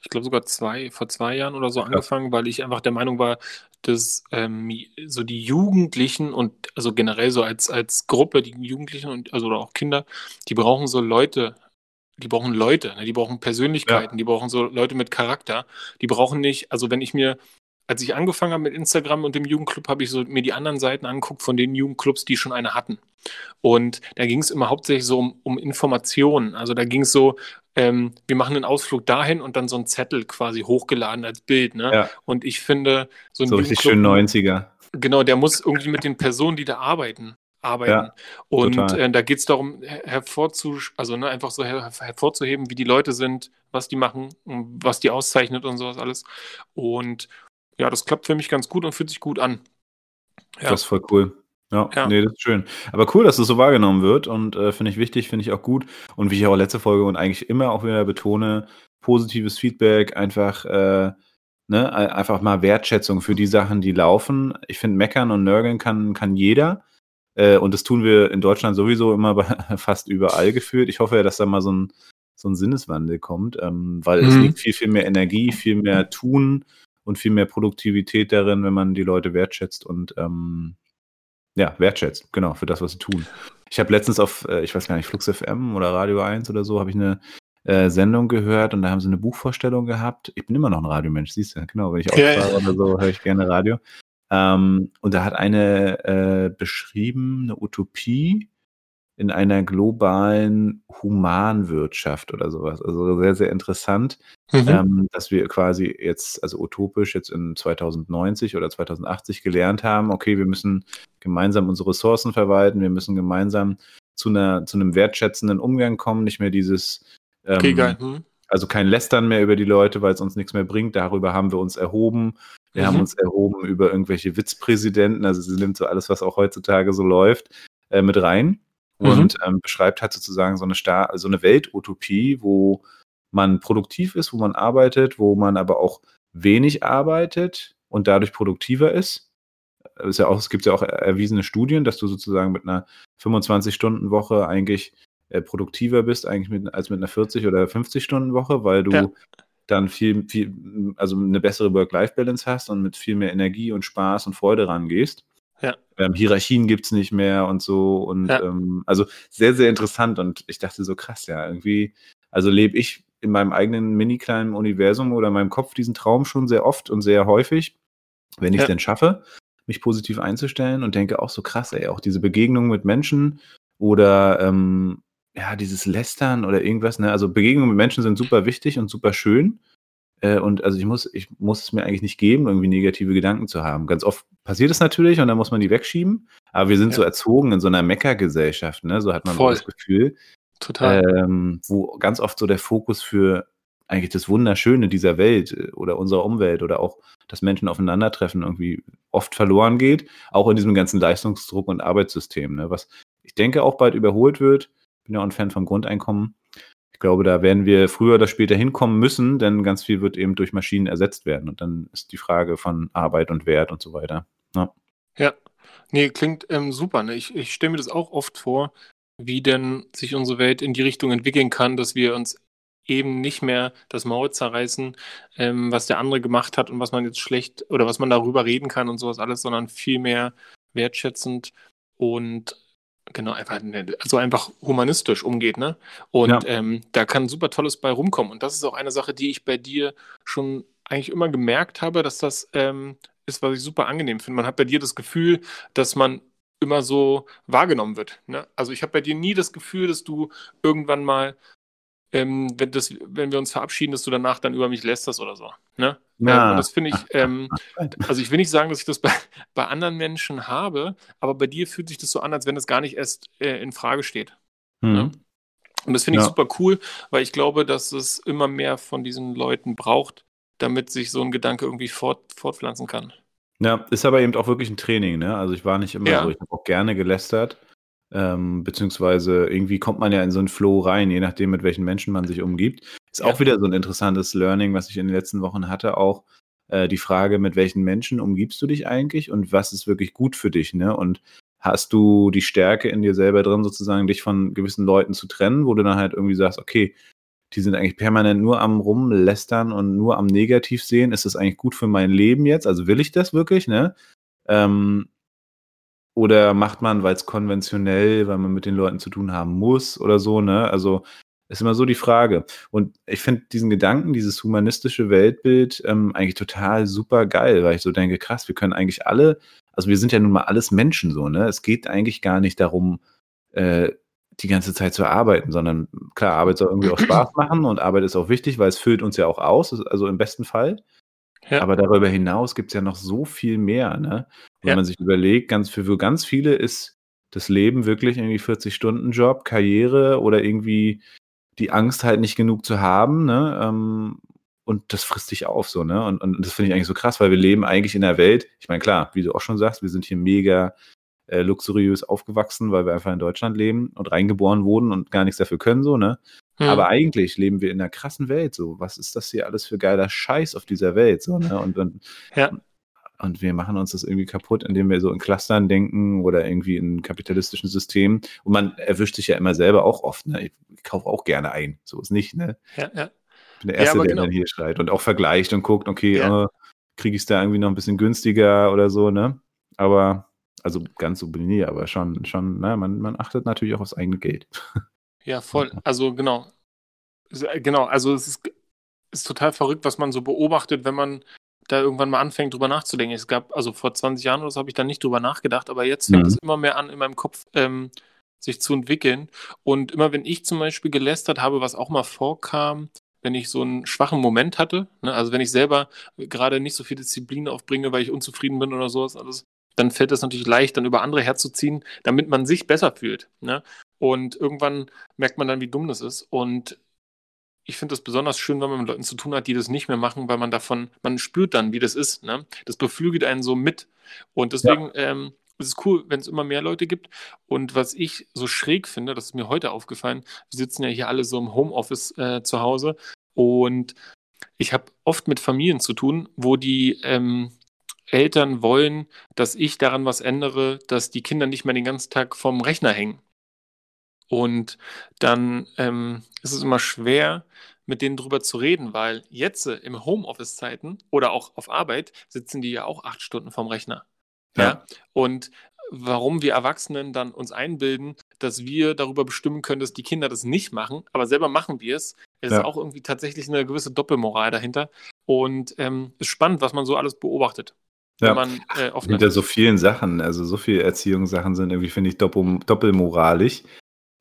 Speaker 2: ich glaube sogar zwei, vor zwei Jahren oder so angefangen, weil ich einfach der Meinung war, dass ähm, so die Jugendlichen und also generell so als, als Gruppe, die Jugendlichen und also oder auch Kinder, die brauchen so Leute, die brauchen Leute, ne? die brauchen Persönlichkeiten, die brauchen so Leute mit Charakter, die brauchen nicht, also wenn ich mir als ich angefangen habe mit Instagram und dem Jugendclub, habe ich so mir die anderen Seiten angeguckt von den Jugendclubs, die schon eine hatten. Und da ging es immer hauptsächlich so um, um Informationen. Also da ging es so, ähm, wir machen einen Ausflug dahin und dann so ein Zettel quasi hochgeladen als Bild. Ne?
Speaker 1: Ja.
Speaker 2: Und ich finde, so ein
Speaker 1: so richtig schön 90er.
Speaker 2: Genau, der muss irgendwie mit den Personen, die da arbeiten, arbeiten.
Speaker 1: Ja,
Speaker 2: und äh, da geht es darum, her hervorzu also ne, einfach so her hervorzuheben, wie die Leute sind, was die machen, was die auszeichnet und sowas alles. Und ja, das klappt für mich ganz gut und fühlt sich gut an. Ja.
Speaker 1: Das ist voll cool. Ja,
Speaker 2: Ja.
Speaker 1: nee, das ist schön. Aber cool, dass es so wahrgenommen wird und äh, finde ich wichtig, finde ich auch gut. Und wie ich auch letzte Folge und eigentlich immer auch wieder betone, positives Feedback, einfach, äh, ne, ein- einfach mal Wertschätzung für die Sachen, die laufen. Ich finde, meckern und nörgeln kann, kann jeder. Äh, und das tun wir in Deutschland sowieso immer bei, <laughs> fast überall gefühlt. Ich hoffe ja, dass da mal so ein, so ein Sinneswandel kommt, ähm, weil es
Speaker 2: Mhm.
Speaker 1: liegt viel, viel mehr Energie, viel mehr Tun und viel mehr Produktivität darin, wenn man die Leute wertschätzt und ähm, ja, wertschätzt, genau, für das, was sie tun. Ich habe letztens auf, äh, ich weiß gar nicht, Flux FM oder Radio 1 oder so, habe ich eine äh, Sendung gehört und da haben sie eine Buchvorstellung gehabt. Ich bin immer noch ein Radiomensch, siehst du, genau, wenn ich auftrage oder so, höre ich gerne Radio. Ähm, und da hat eine äh, beschrieben, eine Utopie in einer globalen Humanwirtschaft oder sowas. Also sehr, sehr interessant
Speaker 2: Mhm.
Speaker 1: ähm, dass wir quasi jetzt, also utopisch jetzt in 2090 oder 2080 gelernt haben, okay, wir müssen gemeinsam unsere Ressourcen verwalten, wir müssen gemeinsam zu, einer, zu einem wertschätzenden Umgang kommen, nicht mehr dieses, ähm,
Speaker 2: Okay, geil. Mhm.
Speaker 1: also kein Lästern mehr über die Leute, weil es uns nichts mehr bringt, darüber haben wir uns erhoben. Wir
Speaker 2: Mhm.
Speaker 1: haben uns erhoben über irgendwelche Witzpräsidenten, also sie nimmt so alles, was auch heutzutage so läuft, äh, mit rein
Speaker 2: Mhm.
Speaker 1: und ähm, beschreibt halt sozusagen so eine, Star so eine Weltutopie, wo man produktiv ist, wo man arbeitet, wo man aber auch wenig arbeitet und dadurch produktiver ist. Ist ja auch, es gibt ja auch erwiesene Studien, dass du sozusagen mit einer 25-Stunden-Woche eigentlich äh, produktiver bist, eigentlich mit, als mit einer 40- oder 50-Stunden-Woche, weil du
Speaker 2: Ja.
Speaker 1: dann viel, viel, also eine bessere Work-Life-Balance hast und mit viel mehr Energie und Spaß und Freude rangehst.
Speaker 2: Ja.
Speaker 1: Ähm, Hierarchien gibt's nicht mehr und so. Und
Speaker 2: Ja.
Speaker 1: ähm, also sehr, sehr interessant. Und ich dachte so, krass, ja, irgendwie, also lebe ich in meinem eigenen mini kleinen Universum oder in meinem Kopf diesen Traum schon sehr oft und sehr häufig, wenn ich es
Speaker 2: Ja.
Speaker 1: denn schaffe, mich positiv einzustellen und denke auch so krass, ey, auch diese Begegnung mit Menschen oder ähm, ja, dieses Lästern oder irgendwas, ne? Also Begegnungen mit Menschen sind super wichtig und super schön. Äh, und also ich muss, ich muss es mir eigentlich nicht geben, irgendwie negative Gedanken zu haben. Ganz oft passiert es natürlich und dann muss man die wegschieben. Aber wir sind
Speaker 2: Ja.
Speaker 1: so erzogen in so einer Meckergesellschaft, ne? So hat man
Speaker 2: Voll.
Speaker 1: das Gefühl
Speaker 2: Total.
Speaker 1: ähm, wo ganz oft so der Fokus für eigentlich das Wunderschöne dieser Welt äh, oder unserer Umwelt oder auch das Menschen aufeinandertreffen irgendwie oft verloren geht, auch in diesem ganzen Leistungsdruck und Arbeitssystem, ne, was ich denke auch bald überholt wird. Bin ja auch ein Fan vom Grundeinkommen. Ich glaube, da werden wir früher oder später hinkommen müssen, denn ganz viel wird eben durch Maschinen ersetzt werden und dann ist die Frage von Arbeit und Wert und so weiter.
Speaker 2: Ja, nee, klingt ähm, super. Ne? Ich, ich stelle mir das auch oft vor, wie denn sich unsere Welt in die Richtung entwickeln kann, dass wir uns eben nicht mehr das Maul zerreißen, ähm, was der andere gemacht hat und was man jetzt schlecht oder was man darüber reden kann und sowas alles, sondern viel mehr wertschätzend und genau einfach also einfach humanistisch umgeht, ne? Und
Speaker 1: Ja.
Speaker 2: ähm, da kann super tolles bei rumkommen. Und das ist auch eine Sache, die ich bei dir schon eigentlich immer gemerkt habe, dass das ähm, ist, was ich super angenehm finde. Man hat bei dir das Gefühl, dass man immer so wahrgenommen wird. Ne? Also ich habe bei dir nie das Gefühl, dass du irgendwann mal, ähm, wenn, das, wenn wir uns verabschieden, dass du danach dann über mich lästerst oder so. Ne?
Speaker 1: Ja.
Speaker 2: Ähm, und das finde ich, ähm, <laughs> also ich will nicht sagen, dass ich das bei, bei anderen Menschen habe, aber bei dir fühlt sich das so an, als wenn das gar nicht erst äh, in Frage steht.
Speaker 1: Mhm.
Speaker 2: Und das finde ich
Speaker 1: Ja.
Speaker 2: super cool, weil ich glaube, dass es immer mehr von diesen Leuten braucht, damit sich so ein Gedanke irgendwie fort, fortpflanzen kann.
Speaker 1: Ja, ist aber eben auch wirklich ein Training, ne? Also ich war nicht immer
Speaker 2: Ja.
Speaker 1: so, ich habe auch gerne gelästert. Ähm, beziehungsweise irgendwie kommt man ja in so einen Flow rein, je nachdem, mit welchen Menschen man sich umgibt. Ist
Speaker 2: Ja.
Speaker 1: auch wieder so ein interessantes Learning, was ich in den letzten Wochen hatte, auch äh, die Frage, mit welchen Menschen umgibst du dich eigentlich und was ist wirklich gut für dich, ne? Und hast du die Stärke in dir selber drin, sozusagen dich von gewissen Leuten zu trennen, wo du dann halt irgendwie sagst, okay, die sind eigentlich permanent nur am rumlästern und nur am Negativ sehen. Ist das eigentlich gut für mein Leben jetzt? Also will ich das wirklich, ne? Ähm, oder macht man, weil es konventionell, weil man mit den Leuten zu tun haben muss oder so, ne? Also ist immer so die Frage. Und ich finde diesen Gedanken, dieses humanistische Weltbild ähm, eigentlich total super geil, weil ich so denke, krass, wir können eigentlich alle, also wir sind ja nun mal alles Menschen so, ne? Es geht eigentlich gar nicht darum, äh, die ganze Zeit zu arbeiten, sondern klar, Arbeit soll irgendwie auch Spaß <clears throat> machen und Arbeit ist auch wichtig, weil es füllt uns ja auch aus, also im besten Fall.
Speaker 2: Ja.
Speaker 1: Aber darüber hinaus gibt es ja noch so viel mehr, ne? Wenn
Speaker 2: Ja.
Speaker 1: man sich überlegt, ganz für, für ganz viele ist das Leben wirklich irgendwie 40-Stunden-Job, Karriere oder irgendwie die Angst halt nicht genug zu haben, ne? Ähm, und das frisst dich auf so, ne? Und, und das finde ich eigentlich so krass, weil wir leben eigentlich in einer Welt, ich meine, klar, wie du auch schon sagst, wir sind hier mega äh, luxuriös aufgewachsen, weil wir einfach in Deutschland leben und reingeboren wurden und gar nichts dafür können, so, ne?
Speaker 2: Hm.
Speaker 1: Aber eigentlich leben wir in einer krassen Welt, so. Was ist das hier alles für geiler Scheiß auf dieser Welt, so, ne? Und, und,
Speaker 2: Ja.
Speaker 1: und wir machen uns das irgendwie kaputt, indem wir so in Clustern denken oder irgendwie in kapitalistischen Systemen. Und man erwischt sich ja immer selber auch oft, ne? Ich, ich kaufe auch gerne ein, so ist nicht, ne?
Speaker 2: ja, ja.
Speaker 1: Ich bin der
Speaker 2: Ja,
Speaker 1: Erste,
Speaker 2: aber
Speaker 1: der
Speaker 2: genau.
Speaker 1: dann hier schreit und auch vergleicht und guckt, okay,
Speaker 2: Ja.
Speaker 1: äh, kriege ich es da irgendwie noch ein bisschen günstiger oder so, ne? Aber, also ganz so ich nie, aber schon, schon, ne, man, man achtet natürlich auch aufs eigene Geld.
Speaker 2: Ja, voll. Also genau. Äh, Genau, also es ist, ist total verrückt, was man so beobachtet, wenn man da irgendwann mal anfängt, drüber nachzudenken. Es gab, also vor 20 Jahren oder so habe ich da nicht drüber nachgedacht, aber jetzt fängt
Speaker 1: Mhm.
Speaker 2: es immer mehr an, in meinem Kopf ähm, sich zu entwickeln. Und immer wenn ich zum Beispiel gelästert habe, was auch mal vorkam, wenn ich so einen schwachen Moment hatte, ne, also wenn ich selber gerade nicht so viel Disziplin aufbringe, weil ich unzufrieden bin oder sowas alles, dann fällt es natürlich leicht, dann über andere herzuziehen, damit man sich besser fühlt. Ne? Und irgendwann merkt man dann, wie dumm das ist. Und ich finde das besonders schön, wenn man mit Leuten zu tun hat, die das nicht mehr machen, weil man davon, man spürt dann, wie das ist. Ne? Das beflügelt einen so mit. Und deswegen ähm, ist es cool, wenn es immer mehr Leute gibt. Und was ich so schräg finde, das ist mir heute aufgefallen, wir sitzen ja hier alle so im Homeoffice äh, zu Hause und ich habe oft mit Familien zu tun, wo die ähm, Eltern wollen, dass ich daran was ändere, dass die Kinder nicht mehr den ganzen Tag vorm Rechner hängen. Und dann ähm, ist es immer schwer, mit denen drüber zu reden, weil jetzt äh, im Homeoffice-Zeiten oder auch auf Arbeit sitzen die ja auch acht Stunden vorm Rechner. Ja.
Speaker 1: Ja.
Speaker 2: Und warum wir Erwachsenen dann uns einbilden, dass wir darüber bestimmen können, dass die Kinder das nicht machen, aber selber machen wir es, ist
Speaker 1: Ja.
Speaker 2: auch irgendwie tatsächlich eine gewisse Doppelmoral dahinter. Und ähm, ist spannend, was man so alles beobachtet.
Speaker 1: Ja.
Speaker 2: Man äh, oft
Speaker 1: Hinter so vielen Sachen, also so viele Erziehungssachen sind irgendwie, finde ich, doppel, doppelmoralisch,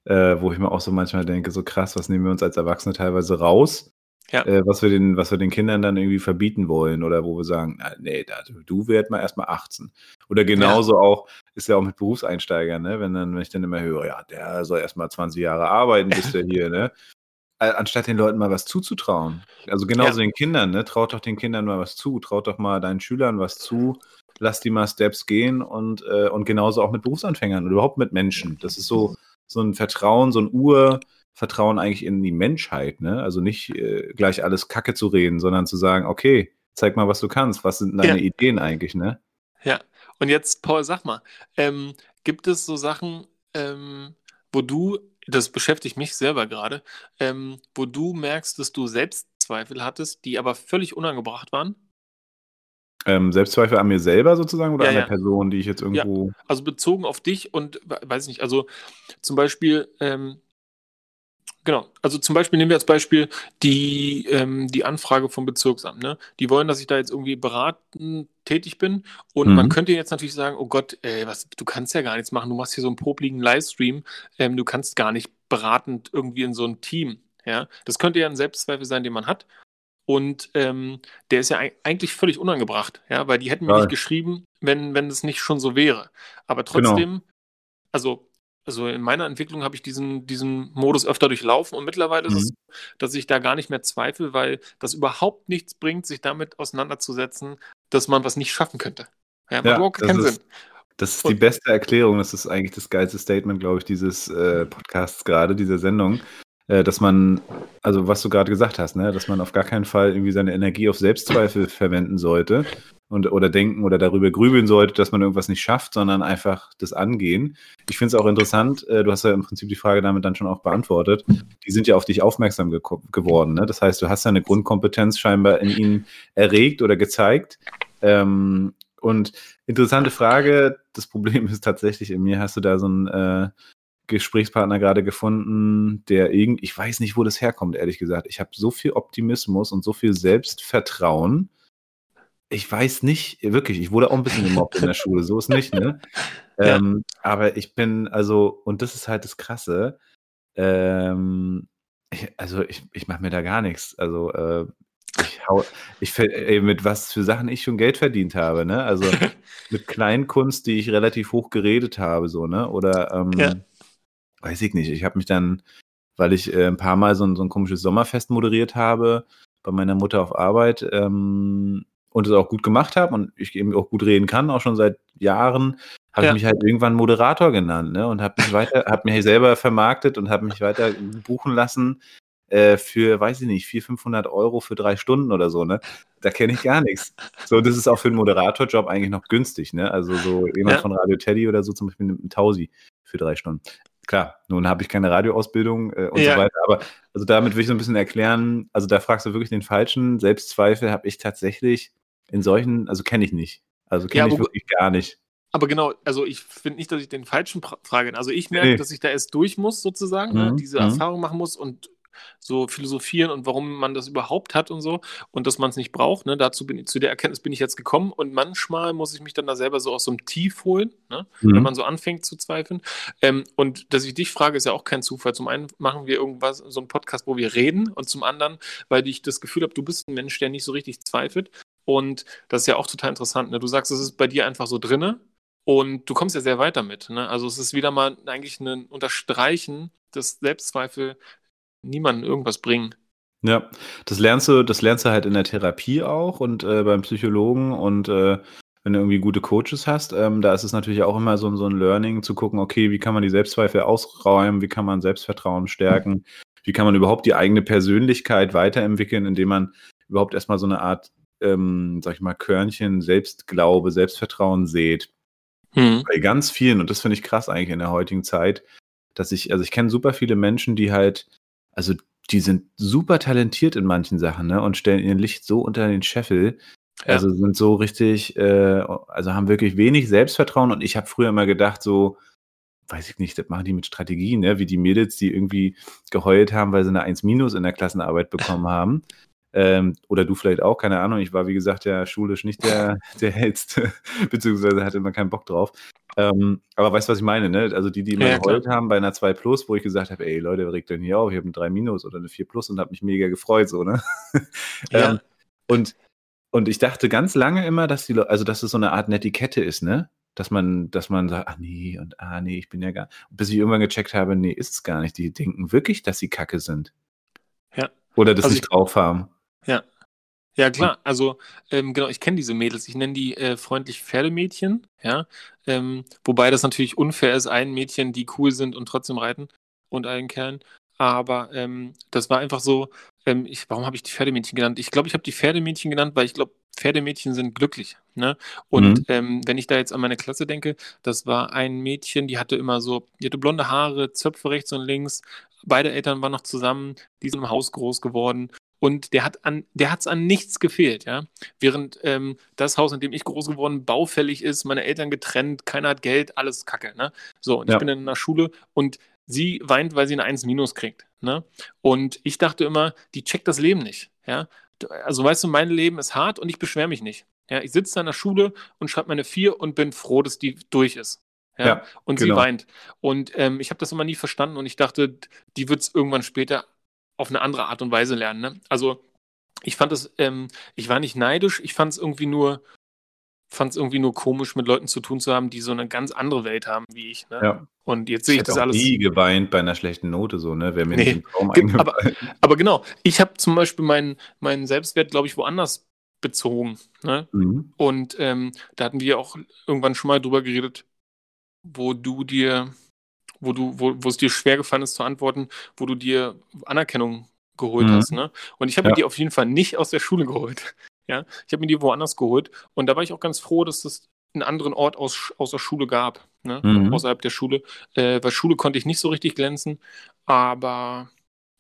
Speaker 1: äh, wo ich mir auch so manchmal denke, so krass, was nehmen wir uns als Erwachsene teilweise raus,
Speaker 2: Ja.
Speaker 1: äh, was, wir den, was wir den Kindern dann irgendwie verbieten wollen oder wo wir sagen, na, nee, da, du werd mal erstmal 18. Oder genauso auch, ist ja auch mit Berufseinsteigern, ne? wenn, dann, wenn ich dann immer höre, ja, der soll erstmal 20 Jahre arbeiten, bis der <laughs> hier, ne? Anstatt den Leuten mal was zuzutrauen. Also genauso
Speaker 2: Ja.
Speaker 1: den Kindern, ne? Traut doch den Kindern mal was zu, traut doch mal deinen Schülern was zu, lass die mal Steps gehen und, äh, und genauso auch mit Berufsanfängern oder überhaupt mit Menschen. Das ist so, so ein Vertrauen, so ein Urvertrauen eigentlich in die Menschheit, ne? Also nicht äh, gleich alles Kacke zu reden, sondern zu sagen, okay, zeig mal, was du kannst, was sind deine
Speaker 2: Ja.
Speaker 1: Ideen eigentlich, ne?
Speaker 2: Ja, und jetzt, Paul, sag mal, ähm, gibt es so Sachen, ähm, wo du, das beschäftigt mich selber gerade, ähm, wo du merkst, dass du Selbstzweifel hattest, die aber völlig unangebracht waren?
Speaker 1: Ähm, Selbstzweifel an mir selber sozusagen oder
Speaker 2: Ja,
Speaker 1: an der
Speaker 2: ja.
Speaker 1: Person, die ich jetzt irgendwo.
Speaker 2: Also bezogen auf dich und we- weiß ich nicht, also zum Beispiel, ähm, genau, also zum Beispiel nehmen wir als Beispiel die, ähm, die Anfrage vom Bezirksamt, ne? Die wollen, dass ich da jetzt irgendwie beratend tätig bin und
Speaker 1: Mhm.
Speaker 2: man könnte jetzt natürlich sagen, oh Gott, ey, was, du kannst ja gar nichts machen, du machst hier so einen popligen Livestream, ähm, du kannst gar nicht beratend irgendwie in so ein Team, ja? Das könnte ja ein Selbstzweifel sein, den man hat. Und ähm, der ist ja eig- eigentlich völlig unangebracht, ja, weil die hätten mir
Speaker 1: Ja.
Speaker 2: nicht geschrieben, wenn, wenn es nicht schon so wäre. Aber
Speaker 1: Genau.
Speaker 2: trotzdem, also also in meiner Entwicklung habe ich diesen, diesen Modus öfter durchlaufen und mittlerweile mhm. ist es, mhm. dass ich da gar nicht mehr zweifle, weil das überhaupt nichts bringt, sich damit auseinanderzusetzen, dass man was nicht schaffen könnte.
Speaker 1: Ja, macht ja, keinen ist, Sinn. Das ist und, die beste Erklärung, das ist eigentlich das geilste Statement, glaube ich, dieses äh, Podcasts gerade, dieser Sendung, dass man, also was du gerade gesagt hast, ne, dass man auf gar keinen Fall irgendwie seine Energie auf Selbstzweifel verwenden sollte, und oder denken oder darüber grübeln sollte, dass man irgendwas nicht schafft, sondern einfach das angehen. Ich finde es auch interessant, äh, du hast ja im Prinzip die Frage damit dann schon auch beantwortet. Die sind ja auf dich aufmerksam ge geworden. Ne? Das heißt, du hast ja eine Grundkompetenz scheinbar in ihnen erregt oder gezeigt. Ähm, und interessante Frage, das Problem ist tatsächlich, in mir hast du da so einen äh, Gesprächspartner gerade gefunden, der irgendwie, ich weiß nicht, wo das herkommt, ehrlich gesagt. Ich habe so viel Optimismus und so viel Selbstvertrauen, ich weiß nicht, wirklich, ich wurde auch ein bisschen gemobbt in der <laughs> Schule, so ist nicht, ne? Ja. Ähm, aber ich bin, also, und das ist halt das Krasse, ähm, ich, also ich, ich mache mir da gar nichts. Also äh, ich hau, ich ey, mit was für Sachen ich schon Geld verdient habe, ne? Also <laughs> mit Kleinkunst, die ich relativ hoch geredet habe, so, ne? Oder ähm, ja. Weiß ich nicht. Ich habe mich dann, weil ich äh, ein paar Mal so ein, so ein komisches Sommerfest moderiert habe, bei meiner Mutter auf Arbeit, ähm, und es auch gut gemacht habe und ich eben auch gut reden kann, auch schon seit Jahren, habe ja. ich mich halt irgendwann Moderator genannt, ne? Und habe mich weiter, habe mich selber vermarktet und habe mich weiter buchen lassen äh, für, weiß ich nicht, 400, 500 Euro für drei Stunden oder so, ne? Da kenne ich gar nichts. So, das ist auch für einen Moderatorjob eigentlich noch günstig, ne? Also so jemand ja. von Radio Teddy oder so zum Beispiel nimmt einen Tausi für drei Stunden. Klar, nun habe ich keine Radioausbildung äh, und ja. so weiter, aber also damit will ich so ein bisschen erklären, also da fragst du wirklich den Falschen. Selbstzweifel habe ich tatsächlich in solchen, also kenne ich nicht. Also kenne ja, ich wirklich gar nicht.
Speaker 2: Aber genau, also ich finde nicht, dass ich den falschen frage. Also ich merke, nee. dass ich da erst durch muss, sozusagen, ne, mhm. ne, diese mhm. Erfahrung machen muss und so philosophieren und warum man das überhaupt hat und so und dass man es nicht braucht. Ne? Dazu bin ich, zu der Erkenntnis bin ich jetzt gekommen und manchmal muss ich mich dann da selber so aus so einem Tief holen, ne? mhm. wenn man so anfängt zu zweifeln. Ähm, und dass ich dich frage, ist ja auch kein Zufall. Zum einen machen wir irgendwas, so einen Podcast, wo wir reden und zum anderen, weil ich das Gefühl habe, du bist ein Mensch, der nicht so richtig zweifelt und das ist ja auch total interessant. Ne? Du sagst, es ist bei dir einfach so drinne und du kommst ja sehr weit damit. Ne? Also es ist wieder mal eigentlich ein Unterstreichen, dass Selbstzweifel niemandem irgendwas bringen.
Speaker 1: Ja, das lernst du, das lernst du halt in der Therapie auch und äh, beim Psychologen und äh, wenn du irgendwie gute Coaches hast, ähm, da ist es natürlich auch immer so, so ein Learning zu gucken, okay, wie kann man die Selbstzweifel ausräumen, wie kann man Selbstvertrauen stärken, wie kann man überhaupt die eigene Persönlichkeit weiterentwickeln, indem man überhaupt erstmal so eine Art ähm, sag ich mal, Körnchen Selbstglaube, Selbstvertrauen seht. Hm. Bei ganz vielen, und das finde ich krass eigentlich in der heutigen Zeit, dass ich, also ich kenne super viele Menschen, die halt, also die sind super talentiert in manchen Sachen, ne, und stellen ihr Licht so unter den Scheffel. Ja. Also sind so richtig, äh, also haben wirklich wenig Selbstvertrauen und ich habe früher immer gedacht, so, weiß ich nicht, das machen die mit Strategien, ne? wie die Mädels, die irgendwie geheult haben, weil sie eine 1 Minus in der Klassenarbeit <laughs> bekommen haben. Ähm, oder du vielleicht auch, keine Ahnung. Ich war, wie gesagt, ja schulisch nicht der, <laughs> der hellste, beziehungsweise hatte immer keinen Bock drauf. Ähm, aber weißt du, was ich meine, ne? Also die, die immer ja, geheult haben bei einer 2 Plus, wo ich gesagt habe, ey Leute, regt denn hier auf? Ich habe eine 3 Minus oder eine 4 Plus und habe mich mega gefreut, so, ne? <laughs> Ja. ähm, und, und ich dachte ganz lange immer, dass die also dass es so eine Art Netiquette ist, ne? Dass man, dass man sagt, ach nee, und ah nee, ich bin ja gar. Bis ich irgendwann gecheckt habe, nee, ist es gar nicht. Die denken wirklich, dass sie Kacke sind.
Speaker 2: Ja.
Speaker 1: Oder dass also sie drauf haben.
Speaker 2: Ja. Ja, klar. Also, ähm, genau, ich kenne diese Mädels. Ich nenne die äh, freundlich Pferdemädchen, ja. Ähm, wobei das natürlich unfair ist, ein Mädchen, die cool sind und trotzdem reiten und einen Kerl. Aber ähm, das war einfach so, ähm, ich, warum habe ich die Pferdemädchen genannt? Ich glaube, ich habe die Pferdemädchen genannt, weil ich glaube, Pferdemädchen sind glücklich. Ne? Und mhm. ähm, wenn ich da jetzt an meine Klasse denke, das war ein Mädchen, die hatte immer so, die hatte blonde Haare, Zöpfe rechts und links. Beide Eltern waren noch zusammen, die sind im Haus groß geworden und der hat an, der hat's an nichts gefehlt, ja. Während ähm, das Haus, in dem ich groß geworden, baufällig ist, meine Eltern getrennt, keiner hat Geld, alles Kacke, ne? So, und ja. ich bin in einer Schule und sie weint, weil sie eine 1 minus kriegt, ne? Und ich dachte immer, die checkt das Leben nicht, ja. Also weißt du, mein Leben ist hart und ich beschwere mich nicht. Ja, ich sitze da in der Schule und schreibe meine 4 und bin froh, dass die durch ist. Ja, ja und genau. sie weint. Und ähm, ich habe das immer nie verstanden und ich dachte, die wird es irgendwann später auf eine andere Art und Weise lernen. Ne? Also ich fand es, ähm, ich war nicht neidisch, ich fand es irgendwie nur fand es irgendwie nur komisch, mit Leuten zu tun zu haben, die so eine ganz andere Welt haben wie ich. Ne?
Speaker 1: Ja.
Speaker 2: Und jetzt sehe ich,
Speaker 1: Ich
Speaker 2: das alles.
Speaker 1: nie geweint bei einer schlechten Note, so, ne? Wäre mir
Speaker 2: Nee,
Speaker 1: nicht
Speaker 2: aber, aber genau, ich habe zum Beispiel meinen, meinen Selbstwert, glaube ich, woanders bezogen. Ne?
Speaker 1: Mhm.
Speaker 2: Und ähm, da hatten wir auch irgendwann schon mal drüber geredet, wo du dir, wo du, wo, wo es dir schwer gefallen ist zu antworten, wo du dir Anerkennung geholt
Speaker 1: Mhm.
Speaker 2: hast. Ne? Und ich habe
Speaker 1: Ja.
Speaker 2: mir die auf jeden Fall nicht aus der Schule geholt. <laughs> Ja, ich habe mir die woanders geholt. Und da war ich auch ganz froh, dass es einen anderen Ort aus, aus der Schule gab, ne?
Speaker 1: Mhm.
Speaker 2: außerhalb der Schule. Äh, weil Schule konnte ich nicht so richtig glänzen, aber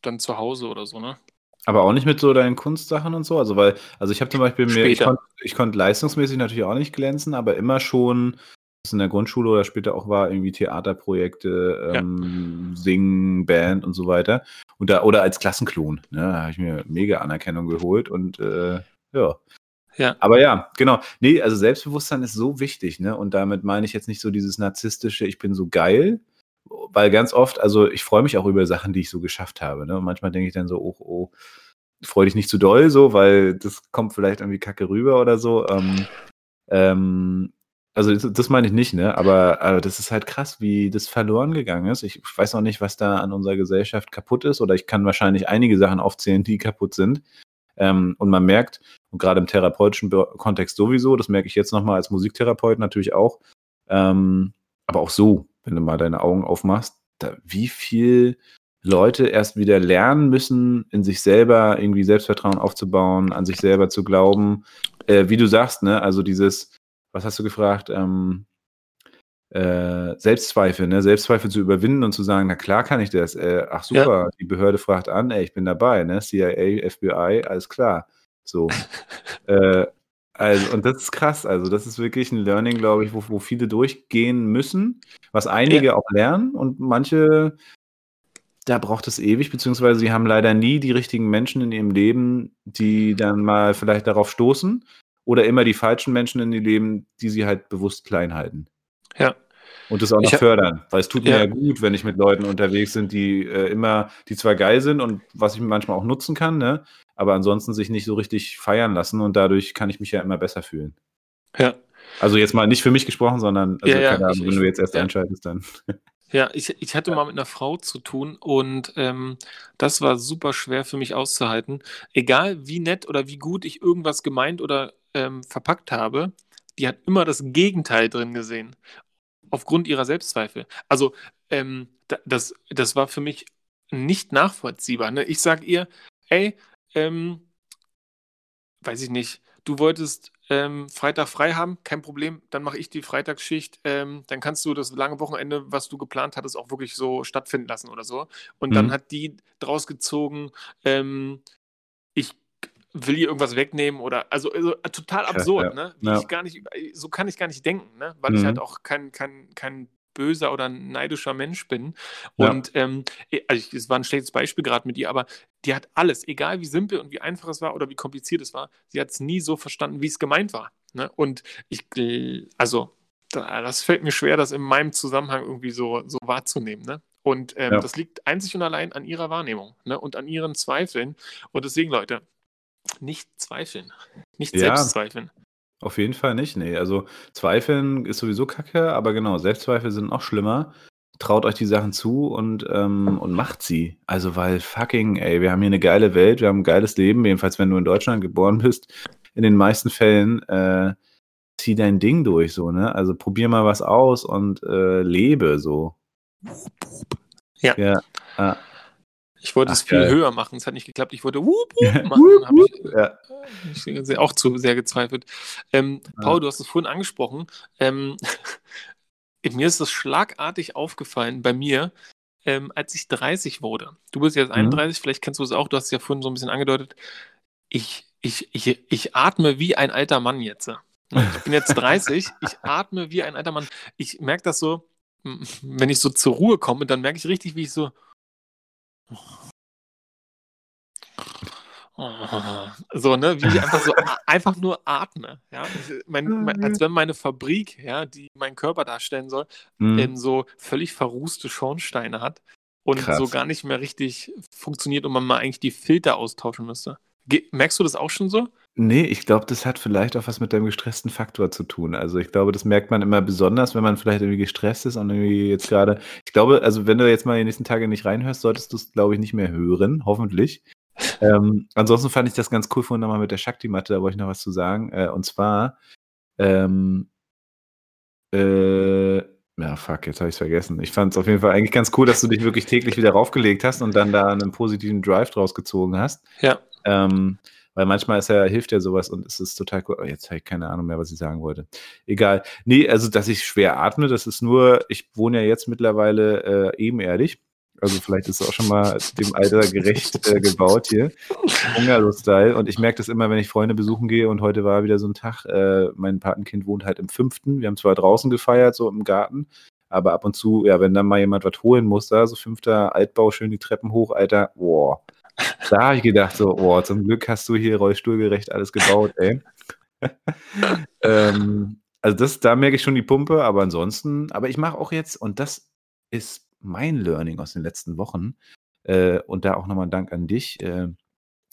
Speaker 2: dann zu Hause oder so, ne?
Speaker 1: Aber auch nicht mit so deinen Kunstsachen und so. Also, weil, also ich habe zum Beispiel mir, ich konnte konnt leistungsmäßig natürlich auch nicht glänzen, aber immer schon, was in der Grundschule oder später auch war, irgendwie Theaterprojekte,
Speaker 2: Ja.
Speaker 1: ähm, Singen, Band und so weiter. Und da, oder als Klassenklon, ne? Da habe ich mir mega Anerkennung geholt und äh, ja.
Speaker 2: Ja.
Speaker 1: Aber ja, genau. Nee, also Selbstbewusstsein ist so wichtig, ne? Und damit meine ich jetzt nicht so dieses narzisstische, ich bin so geil, weil ganz oft, also ich freue mich auch über Sachen, die ich so geschafft habe, ne? Und manchmal denke ich dann so, oh, oh, freu dich nicht zu doll, so, weil das kommt vielleicht irgendwie kacke rüber oder so. Ähm, ähm, also das, meine ich nicht, ne? Aber, aber das ist halt krass, wie das verloren gegangen ist. Ich weiß auch nicht, was da an unserer Gesellschaft kaputt ist, oder ich kann wahrscheinlich einige Sachen aufzählen, die kaputt sind. Ähm, und man merkt, und gerade im therapeutischen Kontext sowieso, das merke ich jetzt nochmal als Musiktherapeut natürlich auch, ähm, aber auch so, wenn du mal deine Augen aufmachst, da, wie viel Leute erst wieder lernen müssen, in sich selber irgendwie Selbstvertrauen aufzubauen, an sich selber zu glauben. Äh, wie du sagst, ne, also dieses, was hast du gefragt, ähm, äh, Selbstzweifel, ne, Selbstzweifel zu überwinden und zu sagen, na klar kann ich das, äh, ach super, die Behörde fragt an, ey, ich bin dabei, ne, CIA, FBI, alles klar, so. <laughs> äh, also, und das ist krass, also das ist wirklich ein Learning, glaube ich, wo, wo viele durchgehen müssen, was einige auch lernen und manche, da braucht es ewig, beziehungsweise sie haben leider nie die richtigen Menschen in ihrem Leben, die dann mal vielleicht darauf stoßen oder immer die falschen Menschen in ihr Leben, die sie halt bewusst klein halten.
Speaker 2: Ja.
Speaker 1: Und das auch noch
Speaker 2: hab-
Speaker 1: fördern, weil es tut mir
Speaker 2: Ja.
Speaker 1: ja gut, wenn ich mit Leuten unterwegs sind, die äh, immer, die zwar geil sind und was ich manchmal auch nutzen kann, ne, aber ansonsten sich nicht so richtig feiern lassen und dadurch kann ich mich ja immer besser fühlen.
Speaker 2: Ja.
Speaker 1: Also jetzt mal nicht für mich gesprochen, sondern also,
Speaker 2: Ja, ja,
Speaker 1: keine Ahnung,
Speaker 2: ich-
Speaker 1: wenn du jetzt erst
Speaker 2: ja.
Speaker 1: einschaltest, dann. <laughs>
Speaker 2: Ja, ich, ich hatte mal mit einer Frau zu tun und ähm, das war super schwer für mich auszuhalten. Egal wie nett oder wie gut ich irgendwas gemeint oder ähm, verpackt habe, die hat immer das Gegenteil drin gesehen. Aufgrund ihrer Selbstzweifel. Also, ähm, da, das, das war für mich nicht nachvollziehbar. Ne? Ich sag ihr, ey, ähm, weiß ich nicht, du wolltest ähm, Freitag frei haben, kein Problem, dann mache ich die Freitagsschicht, ähm, dann kannst du das lange Wochenende, was du geplant hattest, auch wirklich so stattfinden lassen oder so. Und dann
Speaker 1: Mhm.
Speaker 2: hat die draus gezogen, ähm, will ihr irgendwas wegnehmen oder also, also äh, total absurd,
Speaker 1: ja,
Speaker 2: ne?
Speaker 1: Ja.
Speaker 2: ich gar nicht, so kann ich gar nicht denken, ne? Weil ich
Speaker 1: Mhm.
Speaker 2: halt auch kein, kein, kein böser oder neidischer Mensch bin.
Speaker 1: Ja.
Speaker 2: Und ähm, also ich, es war ein schlechtes Beispiel gerade mit ihr, aber die hat alles, egal wie simpel und wie einfach es war oder wie kompliziert es war, sie hat es nie so verstanden, wie es gemeint war. Ne? Und ich, also, da, das fällt mir schwer, das in meinem Zusammenhang irgendwie so, so wahrzunehmen. Ne? Und ähm,
Speaker 1: Ja.
Speaker 2: das liegt einzig und allein an ihrer Wahrnehmung ne? und an ihren Zweifeln. Und deswegen, Leute, nicht zweifeln. Nicht
Speaker 1: Ja.
Speaker 2: selbst zweifeln.
Speaker 1: Auf jeden Fall nicht, nee. Also Zweifeln ist sowieso kacke, aber genau, Selbstzweifel sind noch schlimmer. Traut euch die Sachen zu und, ähm, und macht sie. Also, weil fucking, ey, wir haben hier eine geile Welt, wir haben ein geiles Leben, jedenfalls wenn du in Deutschland geboren bist. In den meisten Fällen äh, zieh dein Ding durch, so, ne? Also probier mal was aus und äh, lebe so.
Speaker 2: Ja.
Speaker 1: Ja. Ah,
Speaker 2: Ich wollte
Speaker 1: Ach,
Speaker 2: es viel
Speaker 1: geil.
Speaker 2: höher machen, es hat nicht geklappt. Ich wollte wup, wup machen, ich,
Speaker 1: ja.
Speaker 2: Ich bin auch zu sehr gezweifelt. Ähm,
Speaker 1: Ja.
Speaker 2: Paul, du hast es vorhin angesprochen. Ähm, <laughs> mir ist das schlagartig aufgefallen bei mir, ähm, als ich 30 wurde. Du bist jetzt
Speaker 1: Mhm.
Speaker 2: 31, vielleicht kennst du es auch, du hast es ja vorhin so ein bisschen angedeutet. Ich, ich, ich, ich atme wie ein alter Mann jetzt. Ich bin jetzt 30, <laughs> ich atme wie ein alter Mann. Ich merke das so, wenn ich so zur Ruhe komme, dann merke ich richtig, wie ich so. So, ne, wie ich einfach so einfach nur atme. Ja? Mein, mein, als wenn meine Fabrik, ja, die meinen Körper darstellen soll,
Speaker 1: Mhm.
Speaker 2: ähm, so völlig verrußte Schornsteine hat und
Speaker 1: Krass.
Speaker 2: so gar nicht mehr richtig funktioniert und man mal eigentlich die Filter austauschen müsste. Merkst du das auch schon so?
Speaker 1: Nee, ich glaube, das hat vielleicht auch was mit deinem gestressten Faktor zu tun. Also, ich glaube, das merkt man immer besonders, wenn man vielleicht irgendwie gestresst ist und irgendwie jetzt gerade. ich glaube, also, wenn du jetzt mal die nächsten Tage nicht reinhörst, solltest du es, glaube ich, nicht mehr hören, hoffentlich. <laughs> Ähm, ansonsten fand ich das ganz cool vorhin nochmal mit der Shakti-Matte, da wollte ich noch was zu sagen. Äh, und zwar, ähm, äh, ja, fuck, jetzt habe ich es vergessen. Ich fand es auf jeden Fall eigentlich ganz cool, dass du dich wirklich täglich wieder raufgelegt hast und dann da einen positiven Drive draus gezogen hast.
Speaker 2: Ja.
Speaker 1: Ähm, weil manchmal ist ja, hilft ja sowas und es ist total cool. Oh, jetzt habe ich keine Ahnung mehr, was ich sagen wollte. Egal. Nee, also, dass ich schwer atme, das ist nur, ich wohne ja jetzt mittlerweile äh, ebenerdig. Also vielleicht ist es auch schon mal dem Alter gerecht äh, gebaut hier. Bungalow-Style. Und ich merke das immer, wenn ich Freunde besuchen gehe. Und heute war wieder so ein Tag. Äh, mein Patenkind wohnt halt im fünften. Wir haben zwar draußen gefeiert, so im Garten. Aber ab und zu, ja, wenn dann mal jemand was holen muss, da so fünfter Altbau, schön die Treppen hoch, Alter, boah. Da habe ich gedacht, so, boah, zum Glück hast du hier rollstuhlgerecht alles gebaut, ey. <laughs> ähm, also das, da merke ich schon die Pumpe, aber ansonsten, aber ich mache auch jetzt, und das ist mein Learning aus den letzten Wochen, äh, und da auch nochmal ein Dank an dich. Äh,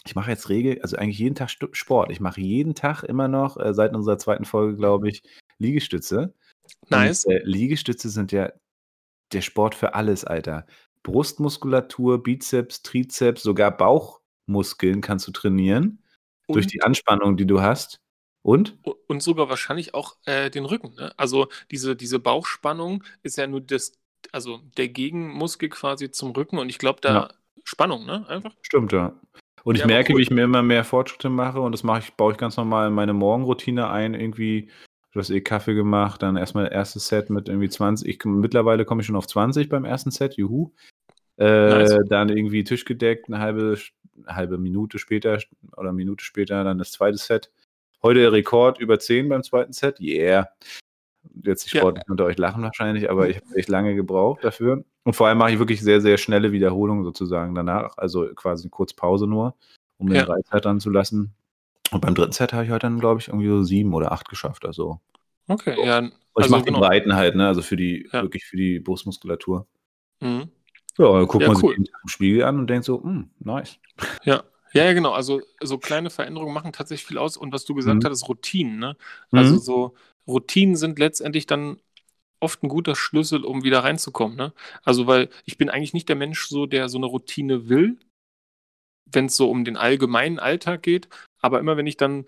Speaker 1: ich mache jetzt Regel, also eigentlich jeden Tag Sport. Ich mache jeden Tag immer noch, äh, seit unserer zweiten Folge, glaube ich, Liegestütze.
Speaker 2: Nice.
Speaker 1: Und, äh, Liegestütze sind ja der Sport für alles, Alter. Brustmuskulatur, Bizeps, Trizeps, sogar Bauchmuskeln kannst du trainieren. Und? Durch die Anspannung, die du hast. Und?
Speaker 2: Und sogar wahrscheinlich auch äh, den Rücken. Ne? Also diese, diese Bauchspannung ist ja nur das also der Gegenmuskel quasi zum Rücken und ich glaube, da ja. Spannung, ne? Einfach.
Speaker 1: Stimmt, ja. Und ja, ich merke, cool. wie ich mir immer mehr Fortschritte mache und das mache ich, baue ich ganz normal in meine Morgenroutine ein, irgendwie, du hast eh Kaffee gemacht, dann erstmal erstes Set mit irgendwie 20, ich, mittlerweile komme ich schon auf 20 beim ersten Set, juhu. Äh, nice. Dann irgendwie Tisch gedeckt, eine halbe, eine halbe Minute später oder eine Minute später dann das zweite Set. Heute Rekord über 10 beim zweiten Set, yeah jetzt die Sportler ja. unter euch lachen wahrscheinlich, aber ich habe echt lange gebraucht dafür. Und vor allem mache ich wirklich sehr, sehr schnelle Wiederholungen sozusagen danach, also quasi kurz Pause nur, um den ja. Reizeit dann zu lassen. Und beim dritten Set habe ich heute dann, glaube ich, irgendwie so sieben oder acht geschafft. Also.
Speaker 2: Okay, ja.
Speaker 1: Und also ich mache genau. die Breiten halt, ne? Also für die, ja. wirklich für die Brustmuskulatur. Mhm. Ja, dann guckt ja, man cool. sich den Spiegel an und denkt so, hm, nice.
Speaker 2: Ja, ja, genau. Also so kleine Veränderungen machen tatsächlich viel aus. Und was du gesagt mhm. hast, Routinen. Ne? Also mhm. so Routinen sind letztendlich dann oft ein guter Schlüssel, um wieder reinzukommen. Ne? Also, weil ich bin eigentlich nicht der Mensch, so, der so eine Routine will, wenn es so um den allgemeinen Alltag geht. Aber immer wenn ich dann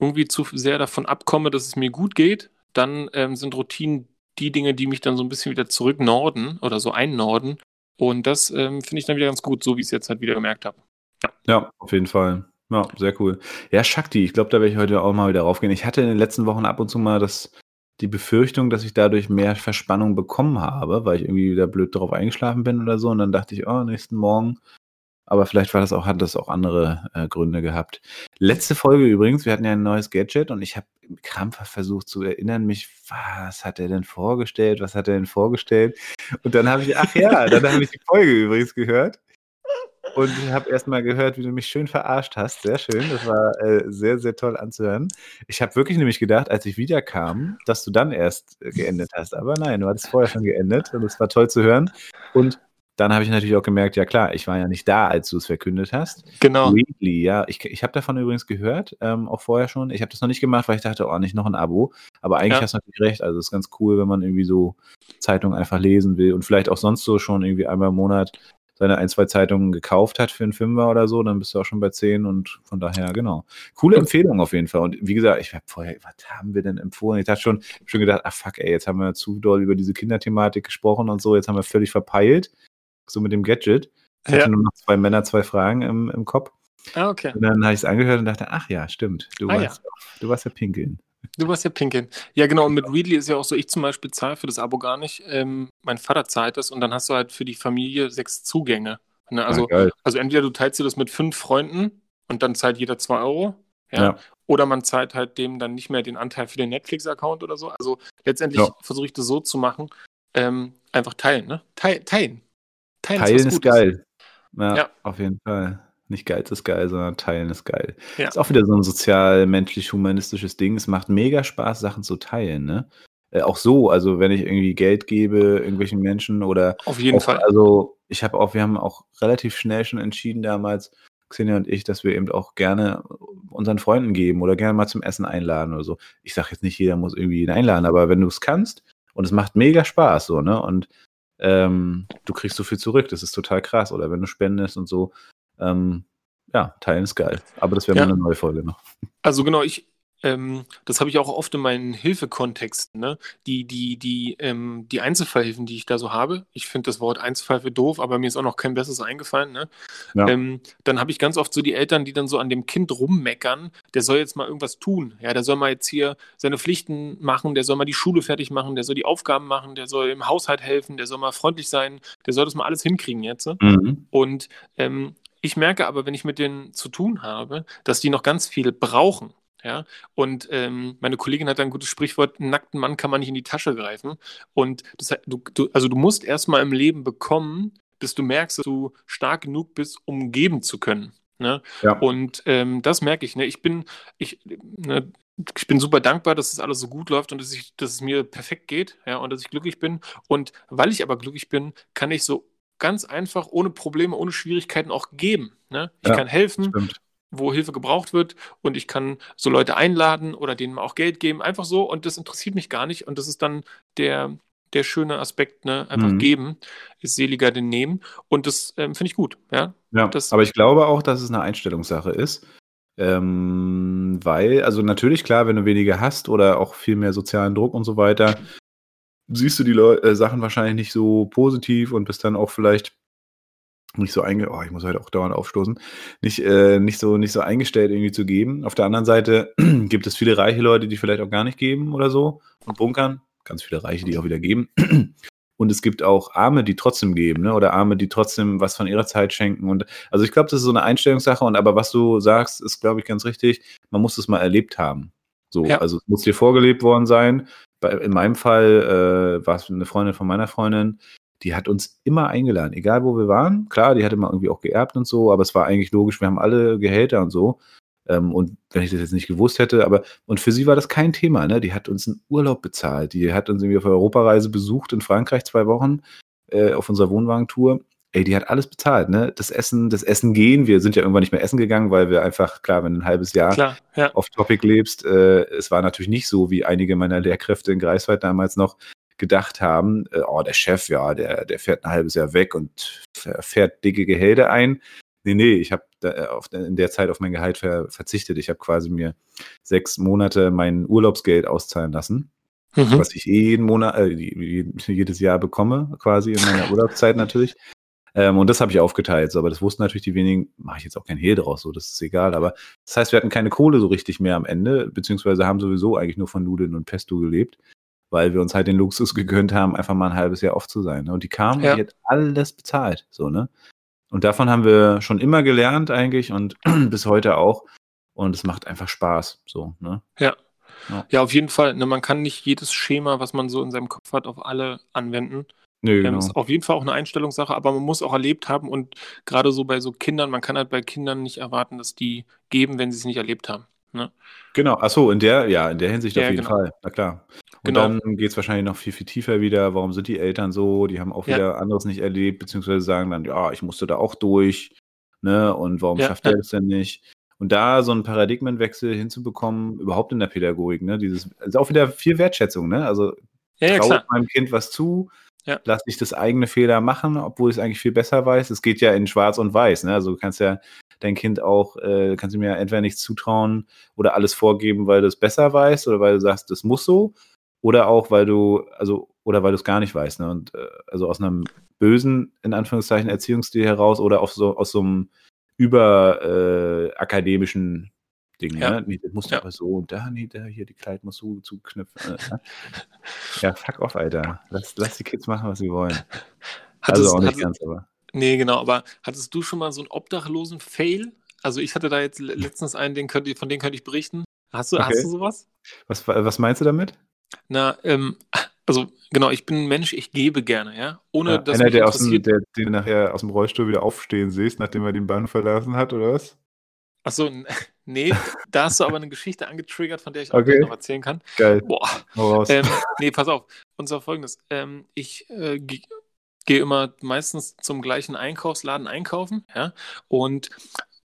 Speaker 2: irgendwie zu sehr davon abkomme, dass es mir gut geht, dann ähm, sind Routinen die Dinge, die mich dann so ein bisschen wieder zurück norden oder so einnorden. Und das ähm, finde ich dann wieder ganz gut, so wie ich es jetzt halt wieder gemerkt habe.
Speaker 1: Ja. ja, auf jeden Fall. Ja, sehr cool. Ja, Shakti, ich glaube, da werde ich heute auch mal wieder raufgehen. Ich hatte in den letzten Wochen ab und zu mal das, die Befürchtung, dass ich dadurch mehr Verspannung bekommen habe, weil ich irgendwie wieder blöd drauf eingeschlafen bin oder so. Und dann dachte ich, oh, nächsten Morgen. Aber vielleicht war das auch, hat das auch andere äh, Gründe gehabt. Letzte Folge übrigens, wir hatten ja ein neues Gadget und ich habe krampfhaft versucht zu erinnern, mich, was hat er denn vorgestellt? Was hat er denn vorgestellt? Und dann habe ich, ach ja, dann habe ich die Folge übrigens gehört und habe erstmal gehört, wie du mich schön verarscht hast. Sehr schön. Das war äh, sehr, sehr toll anzuhören. Ich habe wirklich nämlich gedacht, als ich wiederkam, dass du dann erst äh, geendet hast. Aber nein, du hattest vorher schon geendet und es war toll zu hören. Und dann habe ich natürlich auch gemerkt, ja klar, ich war ja nicht da, als du es verkündet hast.
Speaker 2: Genau.
Speaker 1: Weekly, ja. Ich, ich habe davon übrigens gehört, ähm, auch vorher schon. Ich habe das noch nicht gemacht, weil ich dachte, oh, nicht noch ein Abo. Aber eigentlich ja. hast du natürlich recht. Also es ist ganz cool, wenn man irgendwie so Zeitungen einfach lesen will und vielleicht auch sonst so schon irgendwie einmal im Monat seine ein, zwei Zeitungen gekauft hat für einen Fünfer oder so, dann bist du auch schon bei zehn und von daher, genau. Coole Empfehlung auf jeden Fall. Und wie gesagt, ich habe vorher, was haben wir denn empfohlen? Ich hatte schon, schon gedacht, ach fuck, ey, jetzt haben wir zu doll über diese Kinderthematik gesprochen und so, jetzt haben wir völlig verpeilt, so mit dem Gadget. Ich ja. hatte nur noch zwei Männer, zwei Fragen im, im Kopf.
Speaker 2: Ah, okay.
Speaker 1: Und dann habe ich es angehört und dachte, ach ja, stimmt, du, ah, warst, ja. du warst ja pinkeln.
Speaker 2: Du warst ja pinkeln. Ja, genau. Und mit Readly ist ja auch so, ich zum Beispiel zahle für das Abo gar nicht. Ähm, mein Vater zahlt das und dann hast du halt für die Familie sechs Zugänge. Ne? Also, ah, also entweder du teilst dir das mit fünf Freunden und dann zahlt jeder zwei Euro. Ja. ja. Oder man zahlt halt dem dann nicht mehr den Anteil für den Netflix-Account oder so. Also letztendlich ja. versuche ich das so zu machen. Ähm, einfach teilen, ne? Teil, teilen.
Speaker 1: Teilen, teilen ist, ist geil. Ja, ja, auf jeden Fall. Nicht geil ist geil, sondern teilen ist geil. Ja. Ist auch wieder so ein sozial, menschlich, humanistisches Ding. Es macht mega Spaß, Sachen zu teilen, ne? Äh, auch so, also wenn ich irgendwie Geld gebe irgendwelchen Menschen oder
Speaker 2: auf jeden
Speaker 1: auch,
Speaker 2: Fall.
Speaker 1: Also ich habe auch, wir haben auch relativ schnell schon entschieden damals, Xenia und ich, dass wir eben auch gerne unseren Freunden geben oder gerne mal zum Essen einladen oder so. Ich sage jetzt nicht, jeder muss irgendwie ihn einladen, aber wenn du es kannst und es macht mega Spaß, so, ne? Und ähm, du kriegst so viel zurück, das ist total krass. Oder wenn du spendest und so, ähm, ja, teilen ist geil. Aber das wäre ja. mal eine neue Folge noch.
Speaker 2: Also genau, ich, ähm, das habe ich auch oft in meinen Hilfekontexten, ne? Die, die, die, ähm, die Einzelfallhilfen, die ich da so habe. Ich finde das Wort Einzelfallhilfe doof, aber mir ist auch noch kein besseres eingefallen, ne? Ja. Ähm, dann habe ich ganz oft so die Eltern, die dann so an dem Kind rummeckern, der soll jetzt mal irgendwas tun. Ja, der soll mal jetzt hier seine Pflichten machen, der soll mal die Schule fertig machen, der soll die Aufgaben machen, der soll im Haushalt helfen, der soll mal freundlich sein, der soll das mal alles hinkriegen jetzt. Ne? Mhm. Und ähm, ich merke aber, wenn ich mit denen zu tun habe, dass die noch ganz viel brauchen. Ja, und ähm, meine Kollegin hat ein gutes Sprichwort: einen nackten Mann kann man nicht in die Tasche greifen. Und das, du, du, also du musst erstmal im Leben bekommen, bis du merkst, dass du stark genug bist, um geben zu können. Ne? Ja. Und ähm, das merke ich. Ne? Ich bin, ich, ne, ich bin super dankbar, dass es das alles so gut läuft und dass, ich, dass es mir perfekt geht, ja, und dass ich glücklich bin. Und weil ich aber glücklich bin, kann ich so ganz einfach, ohne Probleme, ohne Schwierigkeiten auch geben. Ne? Ich ja, kann helfen. Stimmt wo Hilfe gebraucht wird und ich kann so Leute einladen oder denen auch Geld geben, einfach so und das interessiert mich gar nicht und das ist dann der, der schöne Aspekt, ne? einfach mhm. geben ist seliger denn nehmen und das ähm, finde ich gut, ja.
Speaker 1: Ja,
Speaker 2: das,
Speaker 1: aber ich glaube auch, dass es eine Einstellungssache ist, ähm, weil, also natürlich klar, wenn du weniger hast oder auch viel mehr sozialen Druck und so weiter, siehst du die Leu äh, Sachen wahrscheinlich nicht so positiv und bist dann auch vielleicht nicht so einge oh, ich muss heute auch dauernd aufstoßen, nicht, äh, nicht, so, nicht so eingestellt irgendwie zu geben. Auf der anderen Seite <clears throat> gibt es viele reiche Leute, die vielleicht auch gar nicht geben oder so und bunkern. Ganz viele Reiche, die auch wieder geben. <clears throat> Und es gibt auch Arme, die trotzdem geben, ne? Oder Arme, die trotzdem was von ihrer Zeit schenken. Und also ich glaube, das ist so eine Einstellungssache. Und aber was du sagst, ist, glaube ich, ganz richtig. Man muss es mal erlebt haben. So, ja. also es muss dir vorgelebt worden sein. Bei, in meinem Fall äh, war es eine Freundin von meiner Freundin, die hat uns immer eingeladen, egal wo wir waren. Klar, die hatte man irgendwie auch geerbt und so, aber es war eigentlich logisch, wir haben alle Gehälter und so. Ähm, und wenn ich das jetzt nicht gewusst hätte, aber und für sie war das kein Thema, ne? Die hat uns einen Urlaub bezahlt, die hat uns irgendwie auf Europareise besucht in Frankreich zwei Wochen äh, auf unserer Wohnwagentour. Ey, die hat alles bezahlt, ne? Das Essen, das Essen gehen. Wir sind ja irgendwann nicht mehr essen gegangen, weil wir einfach, klar, wenn du ein halbes Jahr klar, ja. auf Topic lebst, äh, es war natürlich nicht so, wie einige meiner Lehrkräfte in Greifswald damals noch, gedacht haben, äh, oh, der Chef, ja, der, der fährt ein halbes Jahr weg und fährt dicke Gehälter ein. Nee, nee, ich habe äh, in der Zeit auf mein Gehalt ver verzichtet. Ich habe quasi mir sechs Monate mein Urlaubsgeld auszahlen lassen, mhm. was ich eh jeden Monat, äh, jedes Jahr bekomme, quasi in meiner Urlaubszeit natürlich. Ähm, und das habe ich aufgeteilt. So, aber das wussten natürlich die wenigen, mache ich jetzt auch kein Hehl draus, so, das ist egal. Aber das heißt, wir hatten keine Kohle so richtig mehr am Ende, beziehungsweise haben sowieso eigentlich nur von Nudeln und Pesto gelebt weil wir uns halt den Luxus gegönnt haben, einfach mal ein halbes Jahr off zu sein. Ne? Und die kamen ja. und die hat alles bezahlt. So, ne? Und davon haben wir schon immer gelernt eigentlich und <clears throat> bis heute auch. Und es macht einfach Spaß. So, ne?
Speaker 2: Ja. Ja. ja, auf jeden Fall. Ne, man kann nicht jedes Schema, was man so in seinem Kopf hat, auf alle anwenden. Nee, ähm, genau. Das ist auf jeden Fall auch eine Einstellungssache, aber man muss auch erlebt haben und gerade so bei so Kindern, man kann halt bei Kindern nicht erwarten, dass die geben, wenn sie es nicht erlebt haben. Ne?
Speaker 1: Genau, achso, in der, ja, in der Hinsicht ja, auf jeden genau. Fall, na klar. Und genau. dann geht es wahrscheinlich noch viel, viel tiefer wieder. Warum sind die Eltern so? Die haben auch ja. wieder anderes nicht erlebt, beziehungsweise sagen dann, ja, ich musste da auch durch, ne? Und warum ja, schafft er das denn nicht? Und da so einen Paradigmenwechsel hinzubekommen, überhaupt in der Pädagogik, ne? Dieses, also auch wieder viel Wertschätzung, ne? Also ja, traue meinem Kind was zu, ja. lass ich das eigene Fehler machen, obwohl ich es eigentlich viel besser weiß. Es geht ja in Schwarz und Weiß, ne? Also du kannst ja dein Kind auch, äh, kannst du mir entweder nichts zutrauen oder alles vorgeben, weil du es besser weißt oder weil du sagst, das muss so. Oder auch, weil du, also, oder weil du es gar nicht weißt, ne? Und äh, also aus einem bösen, in Anführungszeichen, Erziehungsstil heraus oder auch so aus so einem überakademischen äh, Ding, ja. ne? Nee, das muss ja. aber so und da, nee, da hier die Kleid muss so zuknüpfen. Äh, ne? ja, fuck off, Alter. Lass, lass die Kids machen, was sie wollen. <laughs>
Speaker 2: Hat also es, auch nicht ganz, aber. Nee, genau, aber hattest du schon mal so einen Obdachlosen-Fail? Also ich hatte da jetzt letztens einen, den könnt, von dem könnte ich berichten. Hast du, okay. hast du sowas?
Speaker 1: Was, was meinst du damit?
Speaker 2: Na, ähm, also genau, ich bin ein Mensch, ich gebe gerne, ja. Ohne
Speaker 1: ja, dass einer, der, aus dem, der den nachher aus dem Rollstuhl wieder aufstehen siehst, nachdem er den Bahn verlassen hat, oder was?
Speaker 2: Achso, <laughs> nee, da hast du aber eine Geschichte angetriggert, von der ich auch okay. noch erzählen kann. Geil. Boah. Ähm, nee, pass auf. Und zwar folgendes. Ähm, ich äh, gehe immer meistens zum gleichen Einkaufsladen einkaufen, ja. Und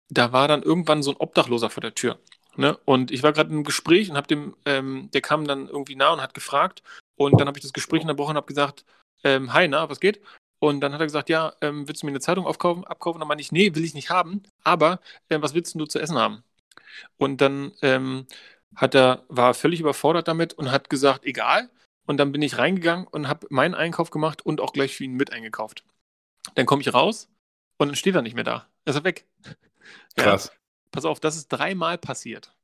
Speaker 2: da war dann irgendwann so ein Obdachloser vor der Tür. Ne? Und ich war gerade im Gespräch und habe dem, ähm, der kam dann irgendwie nah und hat gefragt. Und dann habe ich das Gespräch unterbrochen und habe gesagt, ähm, hi, na, was geht? Und dann hat er gesagt, ja, ähm, willst du mir eine Zeitung aufkaufen, abkaufen? Dann meinte ich, nee, will ich nicht haben. Aber äh, was willst du zu essen haben? Und dann ähm, hat er, war völlig überfordert damit und hat gesagt, egal. Und dann bin ich reingegangen und habe meinen Einkauf gemacht und auch gleich für ihn mit eingekauft. Dann komme ich raus und dann steht er nicht mehr da. Er ist weg. <laughs>
Speaker 1: Krass.
Speaker 2: Ja, pass auf, das ist dreimal passiert.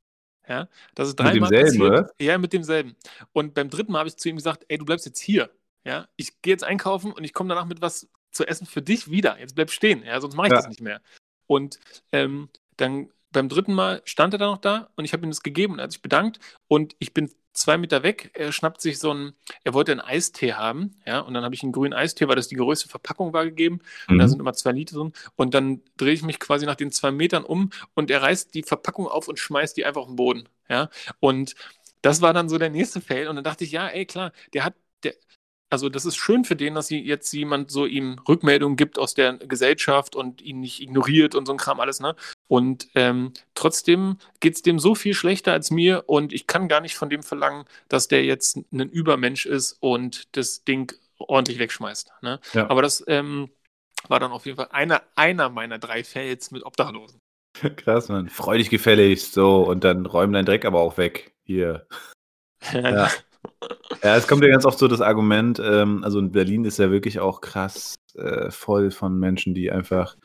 Speaker 2: Ja, das ist
Speaker 1: Mit
Speaker 2: dreimal
Speaker 1: demselben,
Speaker 2: passiert.
Speaker 1: oder?
Speaker 2: Ja, mit demselben. Und beim dritten Mal habe ich zu ihm gesagt, ey, du bleibst jetzt hier. Ja, ich gehe jetzt einkaufen und ich komme danach mit was zu essen für dich wieder. Jetzt bleib stehen, ja, sonst mache ich
Speaker 1: Ja.
Speaker 2: das nicht mehr. Und ähm, dann beim dritten Mal stand er da noch da und ich habe ihm das gegeben und er hat sich bedankt und ich bin zwei Meter weg. Er schnappt sich so einen, er wollte einen Eistee haben, ja, und dann habe ich einen grünen Eistee, weil das die größte Verpackung war, gegeben. Und da
Speaker 1: Mhm.
Speaker 2: sind immer zwei Liter drin. Und dann drehe ich mich quasi nach den zwei Metern um und er reißt die Verpackung auf und schmeißt die einfach auf den Boden. Ja. Und das war dann so der nächste Fail. Und dann dachte ich, ja, ey, klar, der hat, der, also das ist schön für den, dass sie jetzt jemand so ihm Rückmeldungen gibt aus der Gesellschaft und ihn nicht ignoriert und so ein Kram alles, ne? Und ähm, trotzdem geht es dem so viel schlechter als mir und ich kann gar nicht von dem verlangen, dass der jetzt ein Übermensch ist und das Ding ordentlich wegschmeißt. Ne?
Speaker 1: Ja.
Speaker 2: Aber das ähm, war dann auf jeden Fall einer, einer meiner drei Fails mit Obdachlosen. <laughs>
Speaker 1: Krass, Mann. Freu dich gefälligst, so, und dann räum deinen Dreck aber auch weg. Hier. <laughs> Ja. Ja, es kommt ja ganz oft so das Argument, ähm, also in Berlin ist ja wirklich auch krass äh, voll von Menschen, die einfach,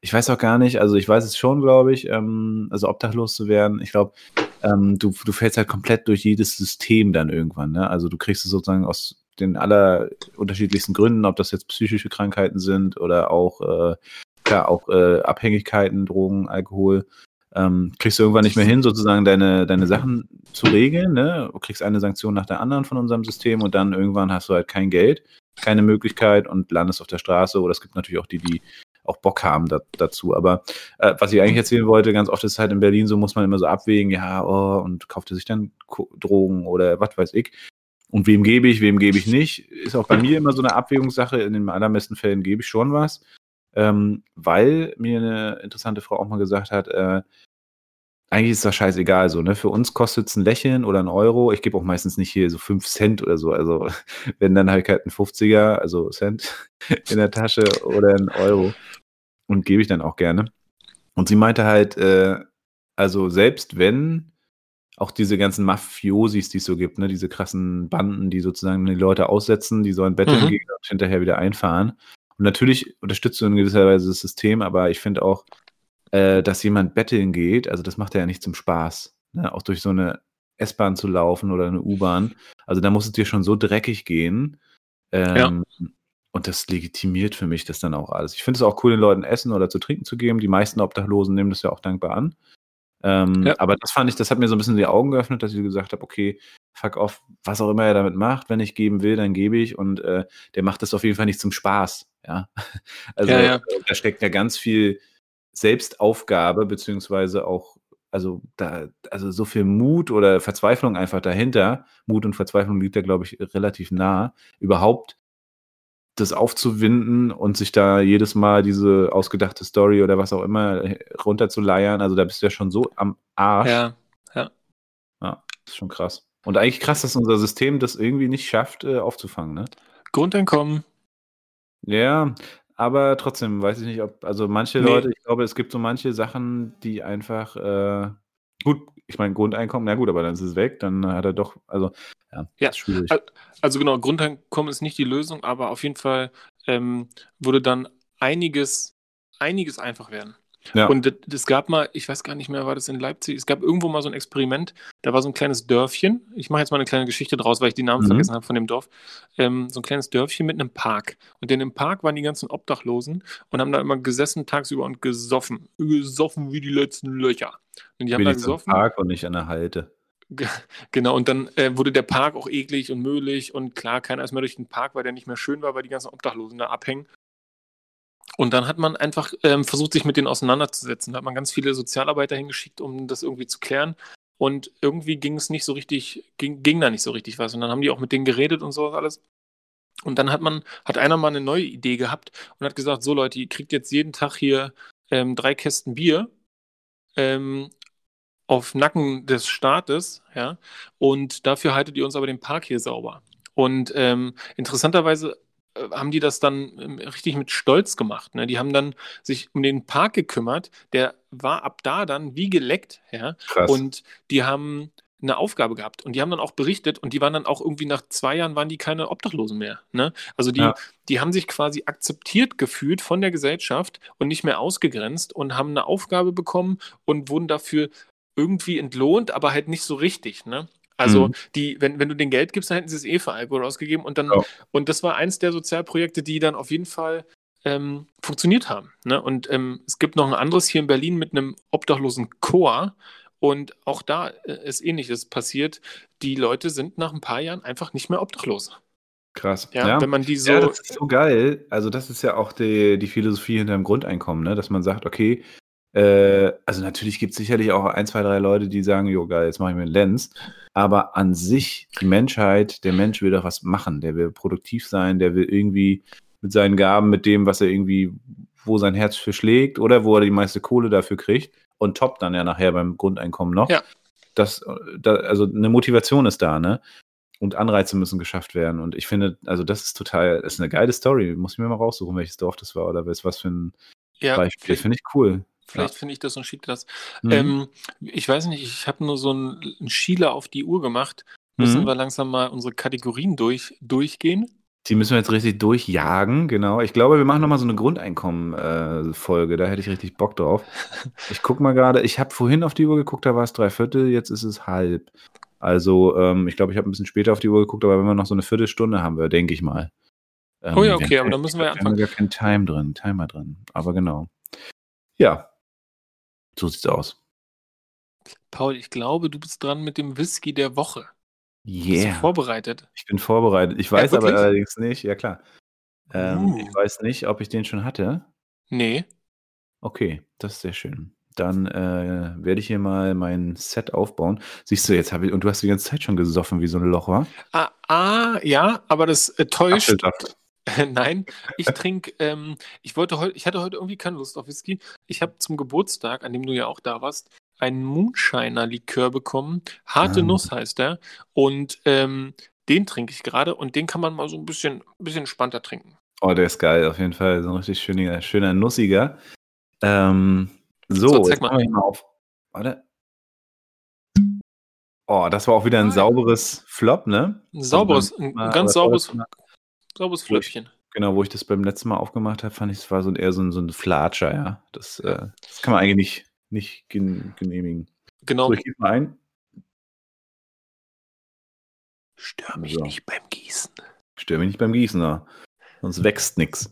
Speaker 1: ich weiß auch gar nicht, also ich weiß es schon, glaube ich, ähm, also obdachlos zu werden, ich glaube, ähm, du, du fällst halt komplett durch jedes System dann irgendwann, ne? Also du kriegst es sozusagen aus den aller unterschiedlichsten Gründen, ob das jetzt psychische Krankheiten sind oder auch, äh, klar, auch äh, Abhängigkeiten, Drogen, Alkohol, ähm, kriegst du irgendwann nicht mehr hin, sozusagen deine, deine Sachen zu regeln. Ne? Du kriegst eine Sanktion nach der anderen von unserem System und dann irgendwann hast du halt kein Geld, keine Möglichkeit und landest auf der Straße. Oder es gibt natürlich auch die, die auch Bock haben da, dazu. Aber äh, was ich eigentlich erzählen wollte, ganz oft ist halt in Berlin so, muss man immer so abwägen, ja, oh, und kaufte sich dann Drogen oder was weiß ich. Und wem gebe ich, wem gebe ich nicht, ist auch bei mir immer so eine Abwägungssache. In den allermeisten Fällen gebe ich schon was. Ähm, weil mir eine interessante Frau auch mal gesagt hat, äh, eigentlich ist das scheißegal so, ne? Für uns kostet es ein Lächeln oder ein Euro. Ich gebe auch meistens nicht hier so 5 Cent oder so. Also <laughs> wenn dann habe ich halt einen 50er, also Cent <laughs> in der Tasche oder einen Euro. Und gebe ich dann auch gerne. Und sie meinte halt, äh, also selbst wenn auch diese ganzen Mafiosis, die es so gibt, ne, diese krassen Banden, die sozusagen die Leute aussetzen, die sollen betteln
Speaker 2: Mhm.
Speaker 1: gehen und hinterher wieder einfahren. Und natürlich unterstützt du in gewisser Weise das System, aber ich finde auch, äh, dass jemand betteln geht, also das macht er ja nicht zum Spaß. Ne? Auch durch so eine S-Bahn zu laufen oder eine U-Bahn. Also da muss es dir schon so dreckig gehen. Ähm, Und das legitimiert für mich das dann auch alles. Ich finde es auch cool, den Leuten Essen oder zu trinken zu geben. Die meisten Obdachlosen nehmen das ja auch dankbar an. Ähm,
Speaker 2: Ja.
Speaker 1: Aber das fand ich, das hat mir so ein bisschen die Augen geöffnet, dass ich gesagt habe, okay, fuck off, was auch immer er damit macht, wenn ich geben will, dann gebe ich. Und äh, der macht das auf jeden Fall nicht zum Spaß. Ja. <laughs> Also
Speaker 2: Ja, ja.
Speaker 1: äh, da steckt ja ganz viel Selbstaufgabe, beziehungsweise auch, also da, also so viel Mut oder Verzweiflung einfach dahinter. Mut und Verzweiflung liegt da, glaube ich, relativ nah. Überhaupt das aufzuwinden und sich da jedes Mal diese ausgedachte Story oder was auch immer runterzuleiern. Also da bist du ja schon so am Arsch.
Speaker 2: Ja,
Speaker 1: Ja, ist schon krass. Und eigentlich krass, dass unser System das irgendwie nicht schafft, äh, aufzufangen, ne?
Speaker 2: Grundeinkommen.
Speaker 1: Ja, aber trotzdem weiß ich nicht, ob, also manche
Speaker 2: Nee.
Speaker 1: Leute, ich glaube, es gibt so manche Sachen, die einfach, äh, gut, ich meine, Grundeinkommen, na gut, aber dann ist es weg, dann hat er doch, also, ja,
Speaker 2: Ja,
Speaker 1: schwierig.
Speaker 2: al- Also genau, Grundeinkommen ist nicht die Lösung, aber auf jeden Fall ähm, würde dann einiges, einiges einfach werden.
Speaker 1: Ja.
Speaker 2: Und es- gab mal, ich weiß gar nicht mehr, war das in Leipzig, es gab irgendwo mal so ein Experiment, da war so ein kleines Dörfchen, ich mache jetzt mal eine kleine Geschichte draus, weil ich die Namen
Speaker 1: Mhm.
Speaker 2: vergessen habe von dem Dorf, ähm, so ein kleines Dörfchen mit einem Park. Und in dem Park waren die ganzen Obdachlosen und haben da immer gesessen tagsüber und gesoffen. Gesoffen wie die letzten Löcher. Und die haben da
Speaker 1: Wenigstens im
Speaker 2: gesoffen.
Speaker 1: Park und nicht an der Halte.
Speaker 2: Ge- Genau, und dann äh, wurde der Park auch eklig und möglich und klar, keiner ist mehr durch den Park, weil der nicht mehr schön war, weil die ganzen Obdachlosen da abhängen. Und dann hat man einfach ähm, versucht, sich mit denen auseinanderzusetzen. Da hat man ganz viele Sozialarbeiter hingeschickt, um das irgendwie zu klären. Und irgendwie ging es nicht so richtig, ging, ging da nicht so richtig was. Und dann haben die auch mit denen geredet und sowas alles. Und dann hat man, hat einer mal eine neue Idee gehabt und hat gesagt, so Leute, ihr kriegt jetzt jeden Tag hier ähm, drei Kästen Bier ähm, auf Nacken des Staates, ja, und dafür haltet ihr uns aber den Park hier sauber. Und ähm, interessanterweise haben die das dann ähm, richtig mit Stolz gemacht. Ne? Die haben dann sich um den Park gekümmert. Der war ab da dann wie geleckt. Ja?
Speaker 1: Krass.
Speaker 2: Und die haben eine Aufgabe gehabt und die haben dann auch berichtet und die waren dann auch irgendwie nach zwei Jahren waren die keine Obdachlosen mehr. Ne? Also die,
Speaker 1: Ja.
Speaker 2: die haben sich quasi akzeptiert gefühlt von der Gesellschaft und nicht mehr ausgegrenzt und haben eine Aufgabe bekommen und wurden dafür irgendwie entlohnt, aber halt nicht so richtig. Ne? Also
Speaker 1: Mhm.
Speaker 2: die, wenn, wenn du den Geld gibst, dann hätten sie es eh für Alkohol ausgegeben und dann,
Speaker 1: Ja.
Speaker 2: und das war eins der Sozialprojekte, die dann auf jeden Fall ähm, funktioniert haben. Ne? Und ähm, es gibt noch ein anderes hier in Berlin mit einem obdachlosen Chor. Und auch da äh, ist ähnliches passiert. Die Leute sind nach ein paar Jahren einfach nicht mehr obdachlos.
Speaker 1: Krass.
Speaker 2: Ja, wenn man die so.
Speaker 1: Ja, das ist so geil. Also, das ist ja auch die, die Philosophie hinter dem Grundeinkommen, ne? dass man sagt, okay, äh, also natürlich gibt es sicherlich auch ein, zwei, drei Leute, die sagen, jo, geil, jetzt mache ich mir einen Lenz. Aber an sich, die Menschheit, der Mensch will doch was machen. Der will produktiv sein, der will irgendwie mit seinen Gaben, mit dem, was er irgendwie, wo sein Herz für schlägt oder wo er die meiste Kohle dafür kriegt und top dann ja nachher beim Grundeinkommen noch.
Speaker 2: Ja.
Speaker 1: Das, da, also eine Motivation ist da, ne? Und Anreize müssen geschafft werden. Und ich finde, also das ist total, das ist eine geile Story. Muss ich mir mal raussuchen, welches Dorf das war oder was, für ein
Speaker 2: ja,
Speaker 1: Beispiel. Finde ich cool.
Speaker 2: Vielleicht finde ich das und schicke das.
Speaker 1: Mhm.
Speaker 2: Ähm, ich weiß nicht, ich habe nur so einen, einen Schieler auf die Uhr gemacht. Müssen
Speaker 1: Mhm.
Speaker 2: wir langsam mal unsere Kategorien durch, durchgehen?
Speaker 1: Die müssen wir jetzt richtig durchjagen, genau. Ich glaube, wir machen nochmal so eine Grundeinkommen-Folge. da hätte ich richtig Bock drauf. <laughs> Ich gucke mal gerade, ich habe vorhin auf die Uhr geguckt, da war es drei Viertel, jetzt ist es halb. Also, ähm, ich glaube, ich habe ein bisschen später auf die Uhr geguckt, aber wenn wir noch so eine Viertelstunde haben wir, denke ich mal. Ähm,
Speaker 2: Oh ja, okay,
Speaker 1: wir-
Speaker 2: aber dann müssen wir ja
Speaker 1: glaub, Wir haben gar keinen Time drin, Timer drin. Aber genau. Ja. So sieht's aus.
Speaker 2: Paul, ich glaube, du bist dran mit dem Whisky der Woche. Bist du
Speaker 1: Yeah.
Speaker 2: vorbereitet?
Speaker 1: Ich bin vorbereitet. Ich weiß aber
Speaker 2: wirklich?
Speaker 1: allerdings nicht, ja klar. Ähm,
Speaker 2: Uh.
Speaker 1: Ich weiß nicht, ob ich den schon hatte.
Speaker 2: Nee.
Speaker 1: Okay, das ist sehr schön. Dann äh, werde ich hier mal mein Set aufbauen. Siehst du, jetzt habe ich, und du hast die ganze Zeit schon gesoffen wie so ein Loch, wa?
Speaker 2: Ah, ah ja, aber das äh, täuscht.
Speaker 1: Apfelsaft. <laughs>
Speaker 2: Nein, ich trinke, ähm, ich wollte heute, ich hatte heute irgendwie keine Lust auf Whisky. Ich habe zum Geburtstag, an dem du ja auch da warst, einen Moonshiner-Likör bekommen. Harte
Speaker 1: Ah.
Speaker 2: Nuss heißt der. Und ähm, den trinke ich gerade und den kann man mal so ein bisschen, ein bisschen entspannter trinken.
Speaker 1: Oh, der ist geil, auf jeden Fall. So ein richtig schöner, schöner Nussiger. Ähm, so,
Speaker 2: So, zeig
Speaker 1: jetzt
Speaker 2: mal.
Speaker 1: mal auf. Warte. Oh, das war auch wieder ein sauberes Flop, ne?
Speaker 2: Ein sauberes,
Speaker 1: beim
Speaker 2: ein, ganz sauberes,
Speaker 1: ich-
Speaker 2: Flöppchen.
Speaker 1: Genau, wo ich das beim letzten Mal aufgemacht habe, fand ich, es war so ein, eher so ein, so ein Flatscher, ja. Das, äh, das kann man eigentlich nicht, nicht gen genehmigen.
Speaker 2: Genau.
Speaker 1: So, ich gebe mal ein.
Speaker 2: Stör mich
Speaker 1: So.
Speaker 2: nicht beim Gießen.
Speaker 1: Stör mich nicht beim Gießen, da. sonst wächst nix.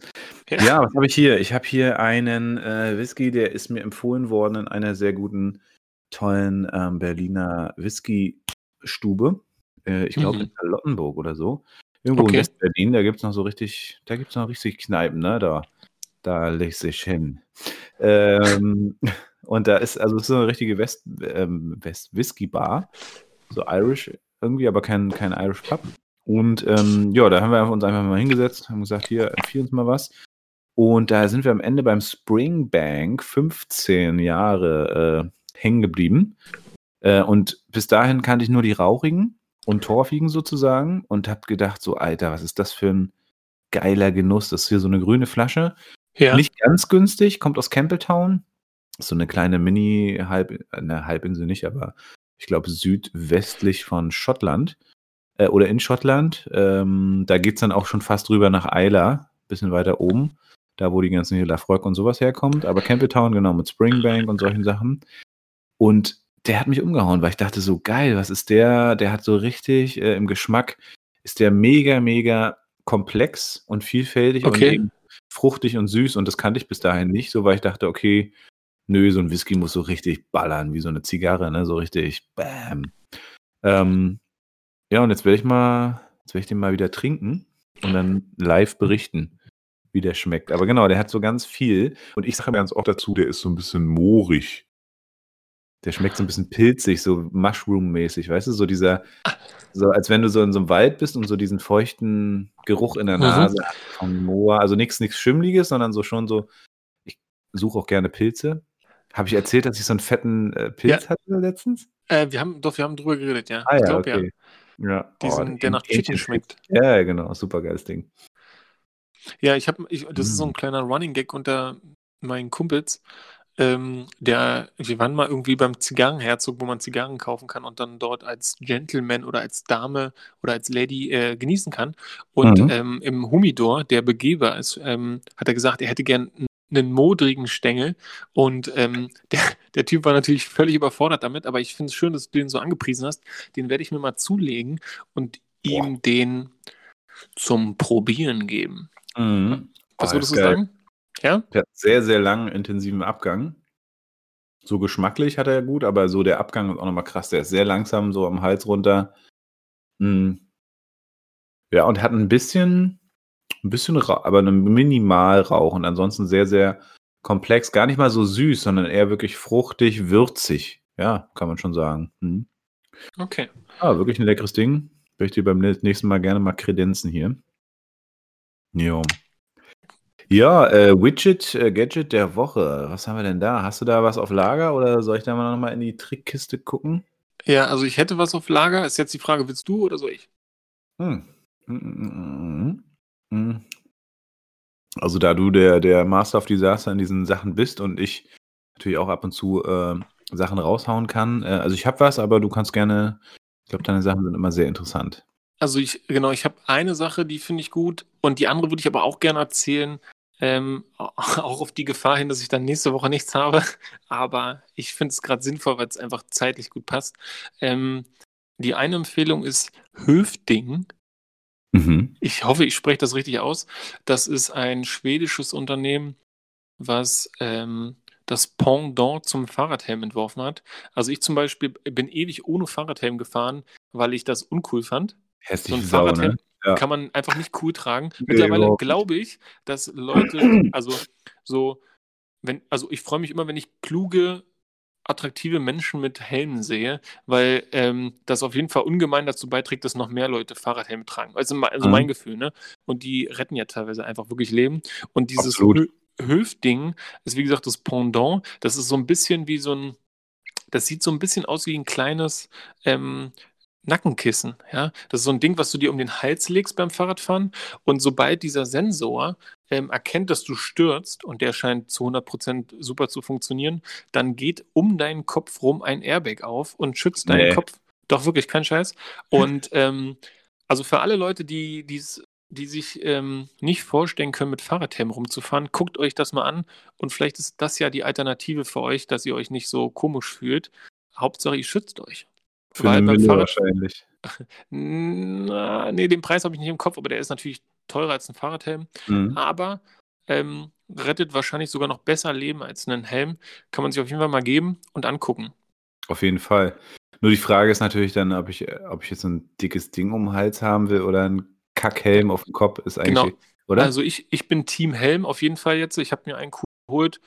Speaker 2: Ja.
Speaker 1: Ja, was habe ich hier? Ich habe hier einen äh, Whisky, der ist mir empfohlen worden in einer sehr guten, tollen ähm, Berliner Whisky-Stube. Äh, ich glaube
Speaker 2: Mhm.
Speaker 1: in Charlottenburg oder so. Irgendwo
Speaker 2: Okay.
Speaker 1: in West-Berlin, da gibt es noch so richtig, da gibt es noch richtig Kneipen, ne? Da, da lässt sich hin. Ähm, <laughs> und da ist, also es ist so eine richtige West, ähm, West Whisky-Bar. So Irish irgendwie, aber kein, kein Irish Pub. Und ähm, ja, da haben wir uns einfach mal hingesetzt, haben gesagt, hier, empfiehl uns mal was. Und da sind wir am Ende beim Springbank 15 Jahre äh, hängen geblieben. Äh, und bis dahin kannte ich nur die rauchigen und torfigen sozusagen und habe gedacht, so, Alter, was ist das für ein geiler Genuss? Das ist hier so eine grüne Flasche.
Speaker 2: Ja.
Speaker 1: Nicht ganz günstig, kommt aus Campbelltown. So eine kleine Mini-Halb, eine Halbinsel nicht, aber ich glaube südwestlich von Schottland äh, oder in Schottland. Ähm, da geht's dann auch schon fast rüber nach Isla, bisschen weiter oben, da wo die ganzen hier Lafroig und sowas herkommt. Aber Campbelltown, genau, mit Springbank und solchen Sachen. Und der hat mich umgehauen, weil ich dachte so, geil, was ist der? Der hat so richtig äh, im Geschmack, ist der mega, mega komplex und vielfältig und
Speaker 2: Okay.
Speaker 1: eben fruchtig und süß. Und das kannte ich bis dahin nicht, so weil ich dachte, okay, nö, so ein Whisky muss so richtig ballern, wie so eine Zigarre, ne? So richtig bam. Ähm, ja, und jetzt werde ich mal, jetzt werde ich den mal wieder trinken und dann live berichten, wie der schmeckt. Aber genau, der hat so ganz viel. Und ich sage ganz oft dazu, der ist so ein bisschen moorig. Der schmeckt so ein bisschen pilzig, so Mushroom-mäßig, weißt du, so dieser, so als wenn du so in so einem Wald bist und so diesen feuchten Geruch in der
Speaker 2: Mhm.
Speaker 1: Nase hast vom Moor. Also nichts, nichts Schimmliges, sondern so schon so, ich suche auch gerne Pilze. Habe ich erzählt, dass ich so einen fetten äh, Pilz
Speaker 2: Ja.
Speaker 1: hatte letztens?
Speaker 2: Äh, wir haben, doch, wir haben drüber geredet, ja.
Speaker 1: Ah
Speaker 2: ich
Speaker 1: ja,
Speaker 2: glaube, ja.
Speaker 1: okay. Ja,
Speaker 2: Diesen,
Speaker 1: oh,
Speaker 2: der nach Chicken schmeckt.
Speaker 1: Ja, ja, genau, super geiles Ding.
Speaker 2: Ja, ich habe, das ist so
Speaker 1: Mm.
Speaker 2: ein kleiner Running Gag unter meinen Kumpels. Ähm, der, wir waren mal irgendwie beim Zigarrenherzog, wo man Zigarren kaufen kann und dann dort als Gentleman oder als Dame oder als Lady äh, genießen kann. Und
Speaker 1: Mhm.
Speaker 2: ähm, im Humidor, der Begeber ist, ähm, hat er gesagt, er hätte gern einen modrigen Stängel. Und ähm, <laughs> der, der Typ war natürlich völlig überfordert damit, aber ich finde es schön, dass du den so angepriesen hast. Den werde ich mir mal zulegen und ihm den zum Probieren geben.
Speaker 1: Mhm.
Speaker 2: Was würdest du
Speaker 1: geil.
Speaker 2: sagen? Ja?
Speaker 1: Der hat sehr, sehr langen, intensiven Abgang. So geschmacklich hat er ja gut, aber so der Abgang ist auch nochmal krass. Der ist sehr langsam, so am Hals runter. Mhm. Ja, und hat ein bisschen, ein bisschen, aber minimal Rauch und ansonsten sehr, sehr komplex. Gar nicht mal so süß, sondern eher wirklich fruchtig, würzig. Ja, kann man schon sagen. Mhm.
Speaker 2: Okay.
Speaker 1: Ah, wirklich ein leckeres Ding. Möchte ich dir beim nächsten Mal gerne mal kredenzen hier. Jo. Ja, äh, Widget, äh, Gadget der Woche. Was haben wir denn da? Hast du da was auf Lager oder soll ich da mal nochmal in die Trickkiste gucken?
Speaker 2: Ja, also ich hätte was auf Lager. Ist jetzt die Frage, willst du oder soll ich?
Speaker 1: Hm. Mm, mm, mm, mm. Also da du der, der Master of Disaster in diesen Sachen bist und ich natürlich auch ab und zu äh, Sachen raushauen kann. Äh, also ich habe was, aber du kannst gerne, ich glaube, deine Sachen sind immer sehr interessant.
Speaker 2: Also ich, genau, ich habe eine Sache, die finde ich gut und die andere würde ich aber auch gerne erzählen. Ähm, <laughs> auch auf die Gefahr hin, dass ich dann nächste Woche nichts habe. Aber ich finde es gerade sinnvoll, weil es einfach zeitlich gut passt. Ähm, die eine Empfehlung ist Höfding.
Speaker 1: Mhm.
Speaker 2: Ich hoffe, ich spreche das richtig aus. Das ist ein schwedisches Unternehmen, was ähm, das Pendant zum Fahrradhelm entworfen hat. Also ich zum Beispiel bin ewig ohne Fahrradhelm gefahren, weil ich das uncool fand.
Speaker 1: Hässlich
Speaker 2: So ein Fahrradhelm
Speaker 1: ne? Ja.
Speaker 2: kann man einfach nicht cool tragen. Mittlerweile glaube ich, dass Leute, also so, wenn, also ich freue mich immer, wenn ich kluge, attraktive Menschen mit Helmen sehe, weil ähm, das auf jeden Fall ungemein dazu beiträgt, dass noch mehr Leute Fahrradhelme tragen. Also, also
Speaker 1: Mhm.
Speaker 2: mein Gefühl, ne? Und die retten ja teilweise einfach wirklich Leben. Und dieses Höfding ist, wie gesagt, das Pendant. Das ist so ein bisschen wie so ein, das sieht so ein bisschen aus wie ein kleines ähm, Nackenkissen. Ja? Das ist so ein Ding, was du dir um den Hals legst beim Fahrradfahren. Und sobald dieser Sensor ähm, erkennt, dass du stürzt, und der scheint zu 100% super zu funktionieren, dann geht um deinen Kopf rum ein Airbag auf und schützt deinen
Speaker 1: Nee.
Speaker 2: Kopf. Doch wirklich kein Scheiß. Und <laughs> ähm, also für alle Leute, die die's, die sich ähm, nicht vorstellen können, mit Fahrradhelm rumzufahren, guckt euch das mal an. Und vielleicht ist das ja die Alternative für euch, dass ihr euch nicht so komisch fühlt. Hauptsache, ihr schützt euch.
Speaker 1: Für
Speaker 2: Weil
Speaker 1: eine
Speaker 2: beim
Speaker 1: Mille
Speaker 2: Fahrrad-
Speaker 1: wahrscheinlich. <laughs>
Speaker 2: Na, nee, den Preis habe ich nicht im Kopf, aber der ist natürlich teurer als ein Fahrradhelm.
Speaker 1: Mhm.
Speaker 2: Aber ähm, rettet wahrscheinlich sogar noch besser Leben als einen Helm. Kann man sich auf jeden Fall mal geben und angucken.
Speaker 1: Auf jeden Fall. Nur die Frage ist natürlich dann, ob ich, ob ich jetzt so ein dickes Ding um den Hals haben will oder ein Kackhelm auf dem Kopf ist eigentlich,
Speaker 2: Genau.
Speaker 1: oder?
Speaker 2: Also ich, ich bin Team Helm auf jeden Fall jetzt. Ich habe mir einen cool geholt.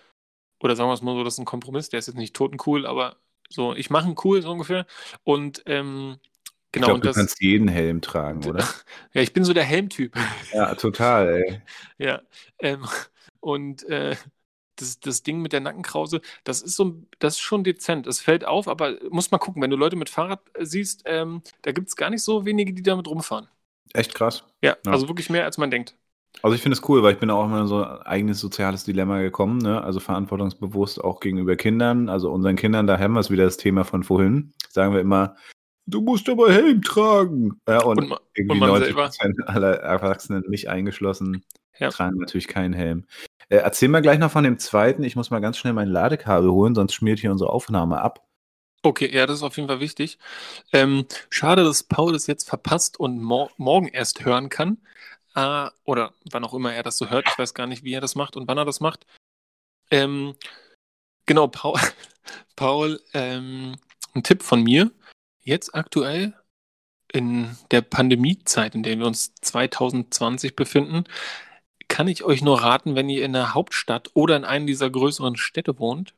Speaker 2: Oder sagen wir es mal so, das ist ein Kompromiss. Der ist jetzt nicht totencool, aber so, ich mache einen cool so ungefähr. Und ähm,
Speaker 1: ich
Speaker 2: genau,
Speaker 1: glaube,
Speaker 2: und
Speaker 1: du
Speaker 2: das.
Speaker 1: kannst jeden Helm tragen, oder? <laughs>
Speaker 2: Ja, ich bin so der Helmtyp.
Speaker 1: ja, total, ey. <laughs>
Speaker 2: Ja, ähm, und äh, das, das Ding mit der Nackenkrause, das ist so, das ist schon dezent. Es fällt auf, aber muss mal gucken, wenn du Leute mit Fahrrad äh, siehst, ähm, da gibt es gar nicht so wenige, die damit rumfahren.
Speaker 1: Echt krass.
Speaker 2: Ja,
Speaker 1: Ja.
Speaker 2: also wirklich mehr, als man denkt.
Speaker 1: Also ich finde es cool, weil ich bin auch immer in so ein eigenes soziales Dilemma gekommen, ne? Also verantwortungsbewusst auch gegenüber Kindern, also unseren Kindern, da haben wir es wieder das Thema von vorhin. Sagen wir immer, du musst aber Helm tragen. Ja, und,
Speaker 2: Und, ma-
Speaker 1: irgendwie
Speaker 2: und man
Speaker 1: 90
Speaker 2: selber.
Speaker 1: Prozent aller Erwachsenen, mich eingeschlossen,
Speaker 2: Ja.
Speaker 1: tragen natürlich keinen Helm. Äh, erzähl mal gleich noch von dem zweiten. Ich muss mal ganz schnell mein Ladekabel holen, sonst schmiert hier unsere Aufnahme ab.
Speaker 2: Okay, ja, das ist auf jeden Fall wichtig. Ähm, schade, dass Paul das jetzt verpasst und mor morgen erst hören kann. Äh, oder wann auch immer er das so hört. Ich weiß gar nicht, wie er das macht und wann er das macht. Ähm, genau, Paul, <laughs> Paul ähm, ein Tipp von mir. Jetzt aktuell in der Pandemiezeit, in der wir uns 2020 befinden, kann ich euch nur raten, wenn ihr in der Hauptstadt oder in einem dieser größeren Städte wohnt,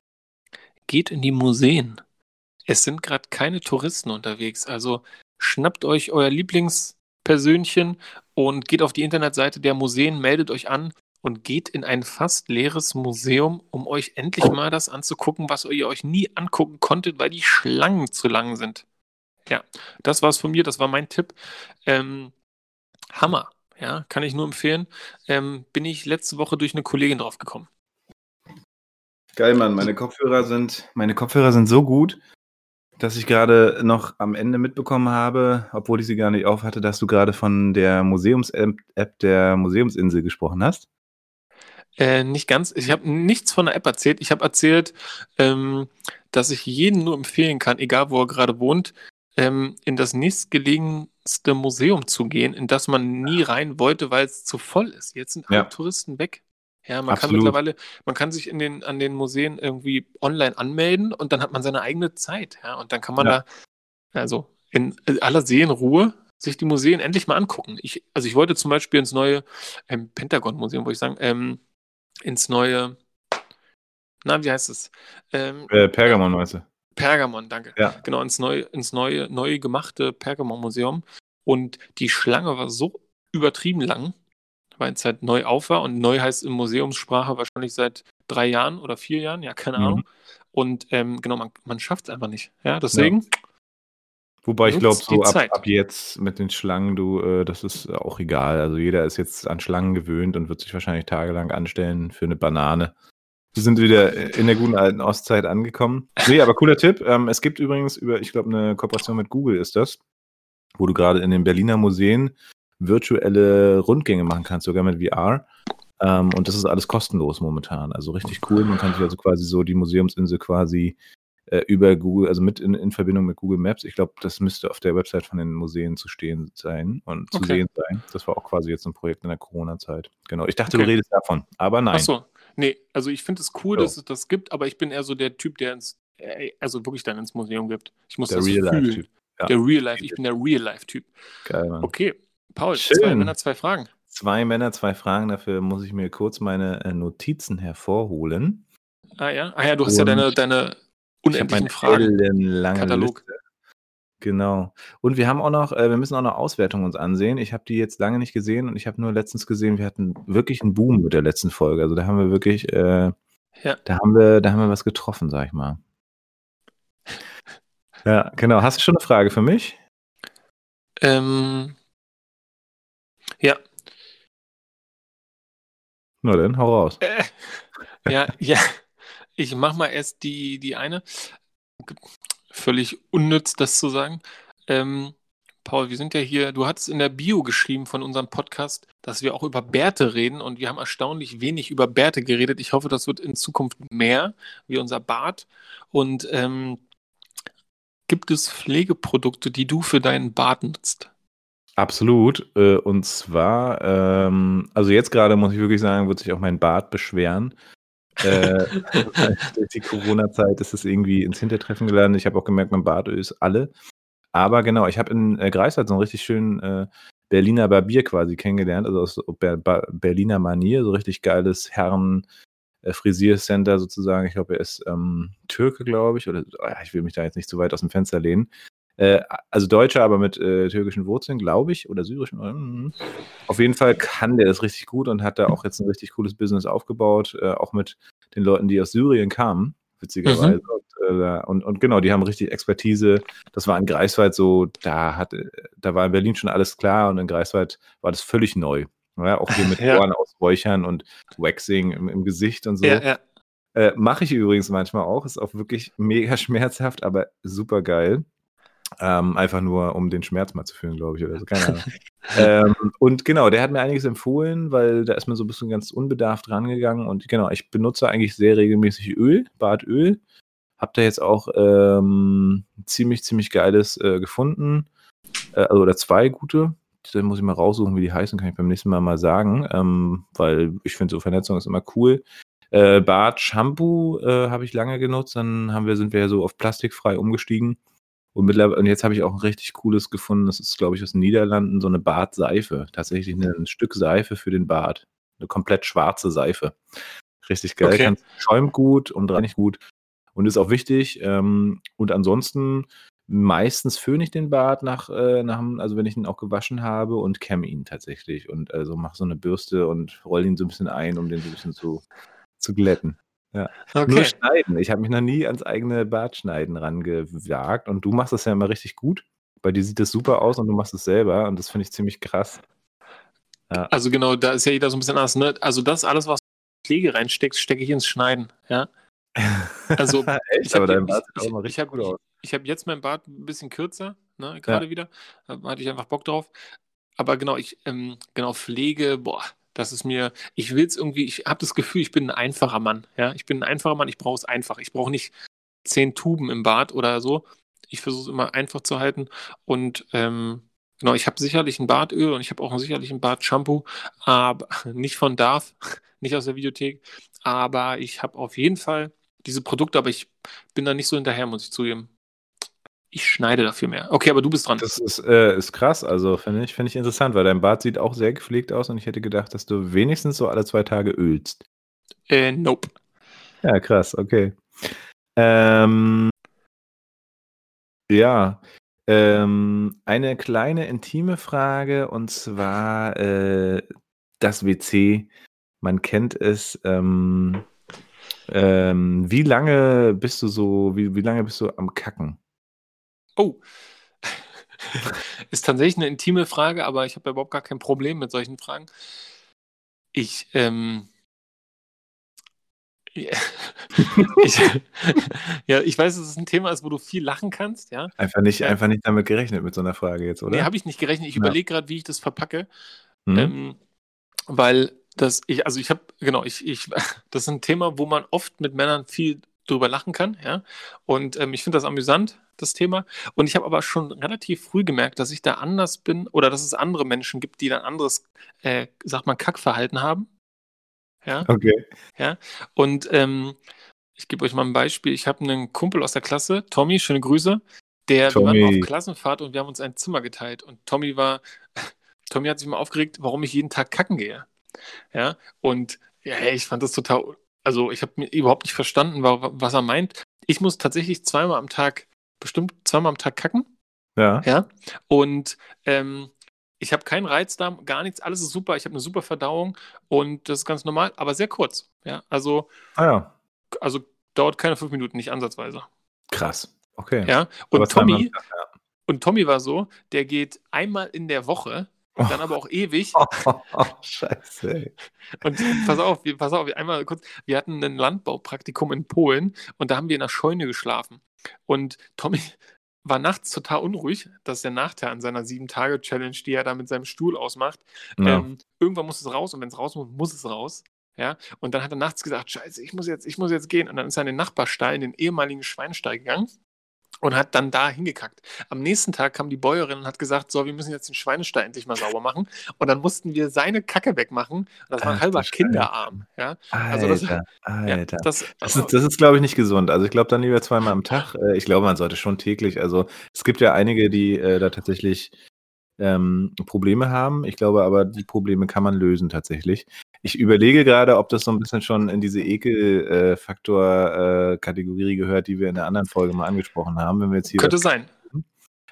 Speaker 2: geht in die Museen. Es sind gerade keine Touristen unterwegs, also schnappt euch euer Lieblingspersönchen und geht auf die Internetseite der Museen, meldet euch an und geht in ein fast leeres Museum, um euch endlich mal das anzugucken, was ihr euch nie angucken konntet, weil die Schlangen zu lang sind. Ja, das war's von mir, das war mein Tipp. Ähm, Hammer, ja, kann ich nur empfehlen. Ähm, bin ich letzte Woche durch eine Kollegin drauf gekommen.
Speaker 1: Geil, Mann, meine Kopfhörer sind, meine Kopfhörer sind so gut, dass ich gerade noch am Ende mitbekommen habe, obwohl ich sie gar nicht auf hatte, dass du gerade von der Museums-App der Museumsinsel gesprochen hast.
Speaker 2: Äh, nicht ganz. Ich habe nichts von der App erzählt. Ich habe erzählt, ähm, dass ich jeden nur empfehlen kann, egal wo er gerade wohnt, ähm, in das nächstgelegenste Museum zu gehen, in das man nie rein wollte, weil es zu voll ist. Jetzt sind alle
Speaker 1: Ja.
Speaker 2: Touristen weg. Ja, man kann
Speaker 1: Absolut.
Speaker 2: mittlerweile, man kann sich in den, an den Museen irgendwie online anmelden und dann hat man seine eigene Zeit. Ja, und dann kann man
Speaker 1: Ja.
Speaker 2: da, also in aller Seelenruhe, sich die Museen endlich mal angucken. Ich, also ich wollte zum Beispiel ins neue ähm, Pentagon-Museum, wo ich sagen, ähm, ins neue, na, wie heißt es? Ähm,
Speaker 1: Äh, Pergamon, meinst du?
Speaker 2: Pergamon, danke.
Speaker 1: Ja.
Speaker 2: Genau, ins neue, ins neue, neu gemachte Pergamon-Museum. Und die Schlange war so übertrieben lang, weil es halt neu auf war. Und neu heißt in Museumssprache wahrscheinlich seit drei Jahren oder vier Jahren, ja, keine
Speaker 1: Mhm.
Speaker 2: Ahnung. Und ähm, genau, man, man schafft es einfach nicht. Ja, deswegen,
Speaker 1: Wobei ich glaube, so ab, ab jetzt mit den Schlangen, du, äh, das ist auch egal. Also jeder ist jetzt an Schlangen gewöhnt und wird sich wahrscheinlich tagelang anstellen für eine Banane. Wir sind wieder in der guten alten Ostzeit angekommen. Nee, aber cooler Tipp. Ähm, es gibt übrigens über, ich glaube, eine Kooperation mit Google ist das, wo du gerade in den Berliner Museen virtuelle Rundgänge machen kannst, sogar mit VR. Ähm, und das ist alles kostenlos momentan. Also richtig cool. Man kann sich also quasi so die Museumsinsel quasi äh, über Google, also mit in, in Verbindung mit Google Maps. Ich glaube, das müsste auf der Website von den Museen zu stehen sein und zu
Speaker 2: Okay.
Speaker 1: sehen sein. Das war auch quasi jetzt ein Projekt in der Corona-Zeit. Genau. Ich dachte,
Speaker 2: Okay.
Speaker 1: du redest davon, aber nein.
Speaker 2: ach so. Nee, also ich finde es cool,
Speaker 1: So.
Speaker 2: dass es das gibt, aber ich bin eher so der Typ, der ins, äh, also wirklich dann ins Museum gibt. Ich muss
Speaker 1: Der
Speaker 2: das fühlen.
Speaker 1: Real-Life-Typ. Ja.
Speaker 2: Der Real Life, ich bin der Real Life-Typ.
Speaker 1: Geil, Mann.
Speaker 2: Okay, Paul,
Speaker 1: Schön.
Speaker 2: zwei Männer, zwei Fragen.
Speaker 1: Zwei Männer, zwei Fragen. Dafür muss ich mir kurz meine äh, Notizen hervorholen.
Speaker 2: Ah ja, ah ja, du hast ja
Speaker 1: Und
Speaker 2: deine, deine
Speaker 1: habe
Speaker 2: unendlichen Fragen. Katalog.
Speaker 1: Liste. Genau. Und wir haben auch noch, äh, wir müssen auch noch Auswertungen uns ansehen. Ich habe die jetzt lange nicht gesehen und ich habe nur letztens gesehen, wir hatten wirklich einen Boom mit der letzten Folge. Also da haben wir wirklich, äh,
Speaker 2: Ja.
Speaker 1: da haben wir, da haben wir was getroffen, sag ich mal. Ja, genau. Hast du schon eine Frage für mich?
Speaker 2: Ähm, ja,
Speaker 1: Na dann, hau raus.
Speaker 2: äh, ja, ja. Ich mach mal erst die, die eine. Völlig unnütz, das zu sagen. Ähm, Paul, wir sind ja hier, du hattest in der Bio geschrieben von unserem Podcast, dass wir auch über Bärte reden und wir haben erstaunlich wenig über Bärte geredet. Ich hoffe, das wird in Zukunft mehr, wie unser Bart. Und ähm, gibt es Pflegeprodukte, die du für deinen Bart nutzt?
Speaker 1: Absolut. Äh, und zwar, ähm, also jetzt gerade muss ich wirklich sagen, wird sich auch mein Bart beschweren. äh, <laughs> durch die Corona-Zeit ist es irgendwie ins Hintertreffen gelandet. Ich habe auch gemerkt, mein Bartöl ist alle. Aber genau, ich habe in äh, Greifswald so einen richtig schönen äh, Berliner Barbier quasi kennengelernt, also aus Ber Ber Berliner Manier, so richtig geiles Herren äh, Frisiercenter sozusagen. Ich glaube, er ist ähm, Türke, glaube ich, oder ja, ich will mich da jetzt nicht zu weit aus dem Fenster lehnen. Äh, also Deutscher, aber mit äh, türkischen Wurzeln, glaube ich, oder syrischen. Mm. Auf jeden Fall kann der das richtig gut und hat da auch jetzt ein richtig cooles Business aufgebaut, äh, auch mit den Leuten, die aus Syrien kamen, witzigerweise. Und, äh, und, und genau, die haben richtig Expertise. Das war in Greifswald so, da hat, da war in Berlin schon alles klar und in Greifswald war das völlig neu. Ja, auch hier mit <laughs>
Speaker 2: Ja.
Speaker 1: Ohren ausräuchern und Waxing im, im Gesicht und so.
Speaker 2: Ja, ja.
Speaker 1: Äh, Mache ich übrigens manchmal auch. Ist auch wirklich mega <laughs> schmerzhaft, aber super geil. Ähm, einfach nur, um den Schmerz mal zu fühlen, glaube ich, oder so. Keine Ahnung. ähm, und genau, der hat mir einiges empfohlen, weil da ist mir so ein bisschen ganz unbedarft rangegangen. Und genau, ich benutze eigentlich sehr regelmäßig Öl, Badöl. Hab da jetzt auch ähm, ziemlich, ziemlich geiles äh, gefunden. Äh, also, oder zwei gute. Dann muss ich mal raussuchen, wie die heißen, kann ich beim nächsten Mal mal sagen. Ähm, weil ich finde, so Vernetzung ist immer cool. Äh, Bart Shampoo äh, habe ich lange genutzt, dann haben wir, sind wir ja so auf plastikfrei umgestiegen. Und mittlerweile, und jetzt habe ich auch ein richtig cooles gefunden. Das ist, glaube ich, aus den Niederlanden, so eine Bartseife. Tatsächlich eine, ein Stück Seife für den Bart. Eine komplett schwarze Seife. Richtig geil.
Speaker 2: Okay.
Speaker 1: Schäumt gut und reinigt gut. Und ist auch wichtig. Ähm, und ansonsten meistens föhne ich den Bart nach, äh, nach also wenn ich ihn auch gewaschen habe und kämme ihn tatsächlich und also mache so eine Bürste und rolle ihn so ein bisschen ein, um den so ein bisschen zu, zu glätten. Nur
Speaker 2: Okay.
Speaker 1: schneiden. Ich habe mich noch nie ans eigene Bartschneiden rangewagt und du machst das ja immer richtig gut. Bei dir sieht das super aus und du machst es selber und das finde ich ziemlich krass.
Speaker 2: Also genau, da ist ja jeder so ein bisschen anders. Ne? Also das alles, was Pflege reinsteckt, stecke ich ins Schneiden. Ja. <laughs> Also,
Speaker 1: Echt?
Speaker 2: ich hab
Speaker 1: Aber
Speaker 2: ja-
Speaker 1: dein Bart
Speaker 2: ich-
Speaker 1: sieht auch immer
Speaker 2: ich
Speaker 1: richtig
Speaker 2: hab-. Ich habe jetzt meinen Bart ein bisschen kürzer, ne, gerade wieder. Da hatte ich einfach Bock drauf. Aber genau, ich, ähm, genau, Pflege, boah, das ist mir, ich will es irgendwie, ich habe das Gefühl, ich bin ein einfacher Mann. Ja, ich bin ein einfacher Mann, ich brauche es einfach. Ich brauche nicht zehn Tuben im Bart oder so. Ich versuche es immer einfach zu halten. Und ähm, genau, ich habe sicherlich ein Bartöl und ich habe auch sicherlich ein Bartshampoo, aber <laughs> nicht von Darf, <laughs> nicht aus der Videothek. Aber ich habe auf jeden Fall diese Produkte, aber ich bin da nicht so hinterher, muss ich zugeben. Ich schneide dafür mehr. Okay, aber du bist dran.
Speaker 1: Das ist, äh, ist krass, also finde ich, finde ich interessant, weil dein Bart sieht auch sehr gepflegt aus und ich hätte gedacht, dass du wenigstens so alle zwei Tage ölst.
Speaker 2: Äh, nope.
Speaker 1: Ja, krass, okay. Ähm, ja, ähm, eine kleine intime Frage und zwar äh, das WC. Man kennt es. Ähm, ähm, wie lange bist du so, wie, wie lange bist du am Kacken?
Speaker 2: Oh. <laughs> Ist tatsächlich eine intime Frage, aber ich habe überhaupt gar kein Problem mit solchen Fragen. Ich, ähm, ja, <laughs> ich, <laughs> ja, ich weiß, dass es ein Thema ist, wo du viel lachen kannst, ja.
Speaker 1: Einfach nicht,
Speaker 2: Ja.
Speaker 1: einfach nicht damit gerechnet mit so einer Frage jetzt, oder?
Speaker 2: Nee, habe ich nicht gerechnet. Ich
Speaker 1: Ja.
Speaker 2: überlege gerade, wie ich das verpacke.
Speaker 1: Hm?
Speaker 2: Ähm, weil das, ich, also ich habe, genau, ich, ich, das ist ein Thema, wo man oft mit Männern viel drüber lachen kann, ja. Und ähm, ich finde das amüsant, das Thema. Und ich habe aber schon relativ früh gemerkt, dass ich da anders bin oder dass es andere Menschen gibt, die dann anderes, äh, sagt man, Kackverhalten haben. Ja.
Speaker 1: Okay.
Speaker 2: Und ähm, ich gebe euch mal ein Beispiel. Ich habe einen Kumpel aus der Klasse, Tommy, schöne Grüße. Der, wir waren
Speaker 1: Tommy.
Speaker 2: auf Klassenfahrt und wir haben uns ein Zimmer geteilt. Und Tommy war, <laughs> Tommy hat sich mal aufgeregt, warum ich jeden Tag kacken gehe. Ja, und ja, hey, ich fand das total, also ich habe mir überhaupt nicht verstanden, wa- was er meint. Ich muss tatsächlich zweimal am Tag, bestimmt zweimal am Tag kacken.
Speaker 1: Ja.
Speaker 2: Ja. Und ähm, ich habe keinen Reizdarm, gar nichts, alles ist super. Ich habe eine super Verdauung und das ist ganz normal, aber sehr kurz. Ja, also,
Speaker 1: Ah ja.
Speaker 2: also dauert keine fünf Minuten, nicht ansatzweise.
Speaker 1: Krass. Okay.
Speaker 2: Ja.
Speaker 1: Aber
Speaker 2: Und
Speaker 1: zweimal
Speaker 2: Tommy,
Speaker 1: Tag,
Speaker 2: und Tommy war so, der geht einmal in der Woche,
Speaker 1: ja.
Speaker 2: dann aber auch ewig. <laughs>
Speaker 1: Oh, scheiße, ey.
Speaker 2: Und pass auf, wir, pass auf, einmal kurz, wir hatten ein Landbaupraktikum in Polen und da haben wir in der Scheune geschlafen. Und Tommy <laughs> war nachts total unruhig. Das ist der Nachteil an seiner Sieben-Tage-Challenge, die er da mit seinem Stuhl ausmacht.
Speaker 1: Ja.
Speaker 2: Ähm, irgendwann muss es raus und wenn es raus muss, muss es raus. Ja, und dann hat er nachts gesagt, scheiße, ich muss jetzt, ich muss jetzt gehen. Und dann ist er in den Nachbarstall, in den ehemaligen Schweinstall gegangen und hat dann da hingekackt. Am nächsten Tag kam die Bäuerin und hat gesagt, so, wir müssen jetzt den Schweinestall endlich mal sauber machen. Und dann mussten wir seine Kacke wegmachen. Das war ein halber. Kinderarm. Ja, also das-
Speaker 1: Alter, <laughs>
Speaker 2: ja
Speaker 1: Alter.
Speaker 2: das,
Speaker 1: Das ist, das ist glaube ich, nicht gesund. Also ich glaube dann lieber zweimal am Tag. <laughs> Äh, Ich glaube, man sollte schon täglich. Also es gibt ja einige, die äh, da tatsächlich ähm, Probleme haben. Ich glaube aber, die Probleme kann man lösen tatsächlich. Ich überlege gerade, ob das so ein bisschen schon in diese Ekel-Faktor-Kategorie gehört, die wir in der anderen Folge mal angesprochen haben. Wenn wir jetzt hier
Speaker 2: könnte sein.